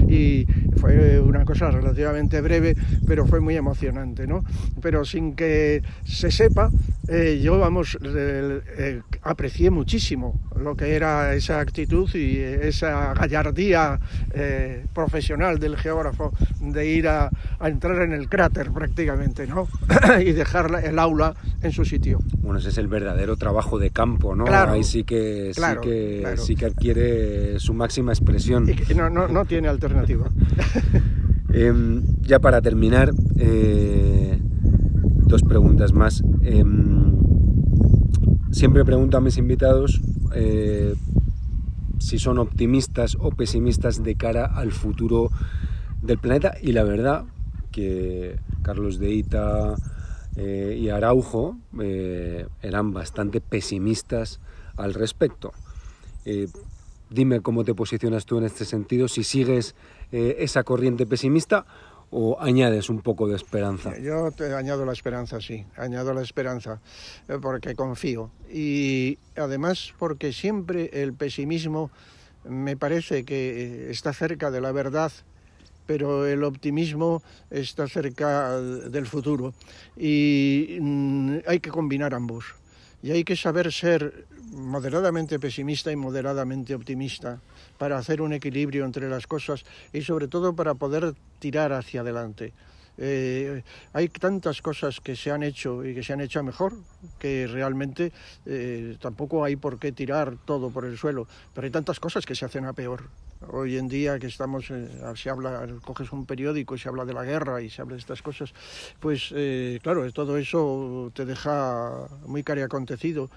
y fue una cosa relativamente breve, pero fue muy emocionante, ¿no? Pero sin que se sepa, eh, yo, vamos, eh, aprecié muchísimo lo que era esa actitud y esa gallardía eh, profesional del geógrafo de ir a, entrar en el cráter prácticamente, ¿no? y dejar el aula en su sitio. Bueno, ese es el verdadero trabajo de campo, ¿no? Ahí sí que, sí, que sí que adquiere su máxima expresión. Y no, no, no tiene alternativa. Em, ya para terminar, eh, dos preguntas más. Em, siempre pregunto a mis invitados eh, si son optimistas o pesimistas de cara al futuro del planeta y la verdad que Carlos de Ita eh, y Araujo eh, eran bastante pesimistas al respecto. dime cómo te posicionas tú en este sentido, si sigues esa corriente pesimista o añades un poco de esperanza? Yo te añado la esperanza, sí, añado la esperanza, eh, porque confío. Y además porque siempre el pesimismo me parece que está cerca de la verdad, pero el optimismo está cerca del futuro. Y mm, hay que combinar ambos. Y hay que saber ser moderadamente pesimista y moderadamente optimista para hacer un equilibrio entre las cosas y sobre todo para poder tirar hacia adelante. Eh, hay tantas cosas que se han hecho y que se han hecho mejor que realmente eh, tampoco hay por qué tirar todo por el suelo, pero hay tantas cosas que se hacen a peor. Hoy en día que estamos, eh, habla, coges un periódico y se habla de la guerra y se habla de estas cosas, pues claro, todo eso te deja muy cari acontecido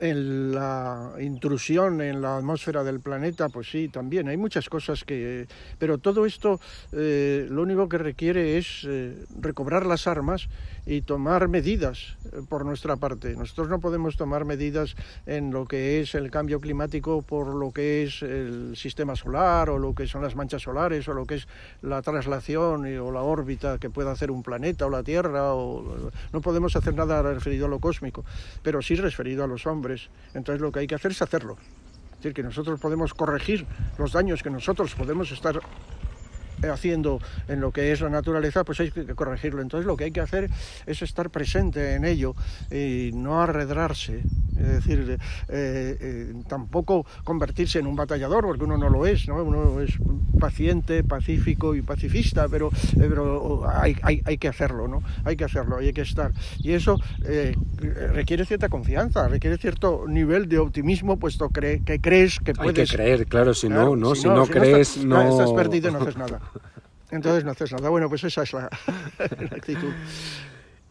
en la intrusión en la atmósfera del planeta, pues sí, también. Hay muchas cosas que... Pero todo esto eh, lo único que requiere es eh, recobrar las armas y tomar medidas eh, por nuestra parte. Nosotros no podemos tomar medidas en lo que es el cambio climático por lo que es el sistema solar o lo que son las manchas solares o lo que es la traslación o la órbita que pueda hacer un planeta o la Tierra. O... No podemos hacer nada referido a lo cósmico, pero sí referido a los hombres. Entonces lo que hay que hacer es hacerlo. Es decir, que nosotros podemos corregir los daños que nosotros podemos estar haciendo en lo que es la naturaleza, pues hay que corregirlo. Entonces lo que hay que hacer es estar presente en ello y no arredrarse. Es decir, eh, eh, tampoco convertirse en un batallador, porque uno no lo es, ¿no? uno es paciente, pacífico y pacifista, pero, eh, pero hay, hay, hay, que hacerlo, ¿no? Hay que hacerlo, hay que estar. Y eso requiere cierta confianza, requiere cierto nivel de optimismo, puesto que crees que puedes... Hay que creer, claro, si no, no, si, no, crees, no... Estás perdido y no haces nada. Entonces no haces nada. Bueno, pues esa es la, actitud.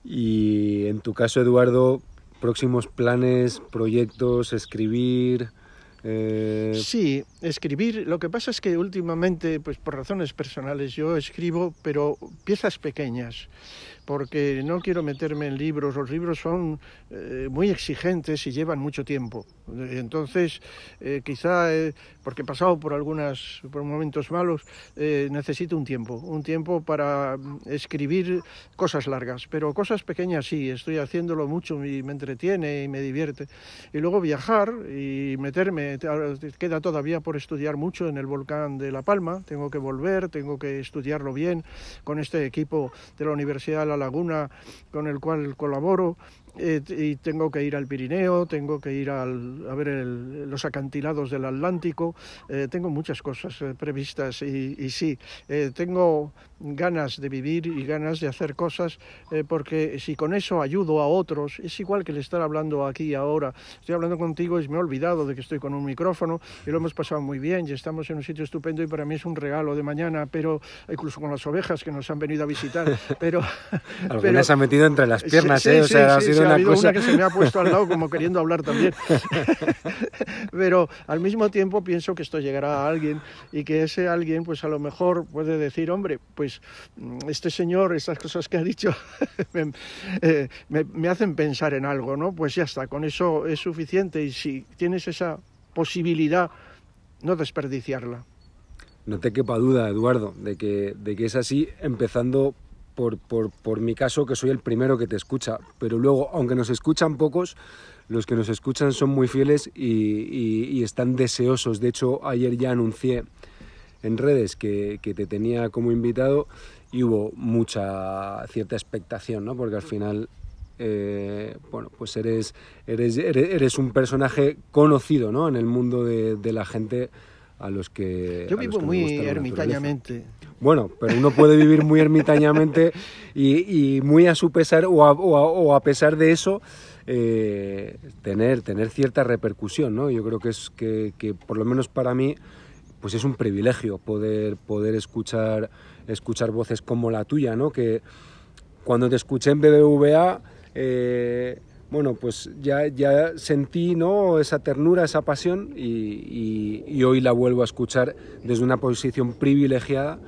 Y en tu caso, Eduardo, próximos planes, proyectos, escribir. Eh, sí, escribir. Lo que pasa es que últimamente, pues por razones personales, yo escribo, pero piezas pequeñas porque no quiero meterme en libros, los libros son eh, muy exigentes y llevan mucho tiempo. Entonces, eh, quizá, eh, porque he pasado por algunos por momentos malos, necesito un tiempo, un tiempo para escribir cosas largas, pero cosas pequeñas sí, estoy haciéndolo mucho y me entretiene y me divierte. Y luego viajar y meterme, queda todavía por estudiar mucho en el volcán de La Palma, tengo que volver, tengo que estudiarlo bien con este equipo de la Universidad de La Laguna con el cual colaboro eh, y tengo que ir al Pirineo, tengo que ir al, a ver los acantilados del Atlántico, eh, tengo muchas cosas eh, previstas y, y sí, tengo ganas de vivir y ganas de hacer cosas porque si con eso ayudo a otros, es igual que el estar hablando aquí ahora, estoy hablando contigo y me he olvidado de que estoy con un micrófono y lo hemos pasado muy bien y estamos en un sitio estupendo y para mí es un regalo de mañana, pero incluso con las ovejas que nos han venido a visitar, pero... Algunas se han metido entre las piernas, ¿eh? O sea, ha sido ha habido una que se me ha puesto al lado como queriendo hablar también. Pero al mismo tiempo pienso que esto llegará a alguien y que ese alguien, pues a lo mejor puede decir, hombre, pues mm, este señor, estas cosas que ha dicho, eh, me, me hacen pensar en algo, ¿no? Pues ya está, con eso es suficiente y si tienes esa posibilidad, no desperdiciarla. No te quepa duda, Eduardo, de que, de que es así, empezando por, por, por, mi caso, que soy el primero que te escucha, pero luego, aunque nos escuchan pocos, los que nos escuchan son muy fieles y, y, están deseosos. De hecho, ayer ya anuncié en redes que, que, te tenía como invitado y hubo mucha cierta expectación, ¿no? porque al final eh, bueno, pues eres, eres, eres, un personaje conocido ¿no? en el mundo de, de la gente a los que... Yo vivo muy ermitañamente. Bueno, pero uno puede vivir muy ermitañamente y, muy a su pesar o a, pesar de eso eh, tener, tener cierta repercusión, ¿no? Yo creo que es que, por lo menos para mí pues es un privilegio poder, poder escuchar, escuchar voces como la tuya, ¿no? Que cuando te escuché en BBVA... Eh, bueno, pues ya, ya sentí ¿no? esa ternura, esa pasión y, hoy la vuelvo a escuchar desde una posición privilegiada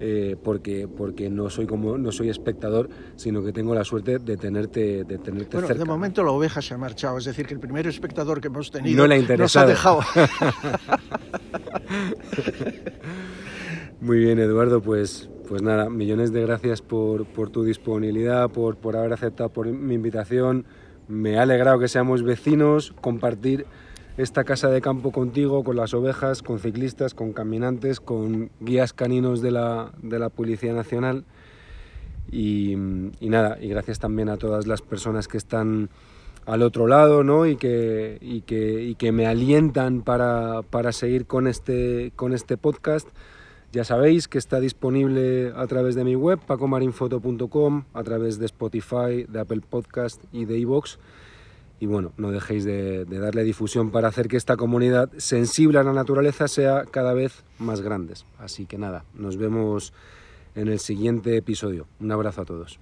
eh, porque, porque no soy como no soy espectador, sino que tengo la suerte de tenerte, de tenerte bueno, cerca. De momento la oveja se ha marchado, es decir, que el primer espectador que hemos tenido no le ha nos ha dejado. Muy bien, Eduardo, pues, pues nada, millones de gracias por, por tu disponibilidad, por, por haber aceptado por mi invitación. Me ha alegrado que seamos vecinos, compartir esta casa de campo contigo, con las ovejas, con ciclistas, con caminantes, con guías caninos de la, de la Policía Nacional. Y, nada, y gracias también a todas las personas que están al otro lado ¿no? y, que, y, que, y que me alientan para, para seguir con este, con este podcast. Ya sabéis que está disponible a través de mi web, pacomarinfoto.com, a través de Spotify, de Apple Podcast y de iVoox. Y bueno, no dejéis de, de, darle difusión para hacer que esta comunidad sensible a la naturaleza sea cada vez más grande. Así que nada, nos vemos en el siguiente episodio. Un abrazo a todos.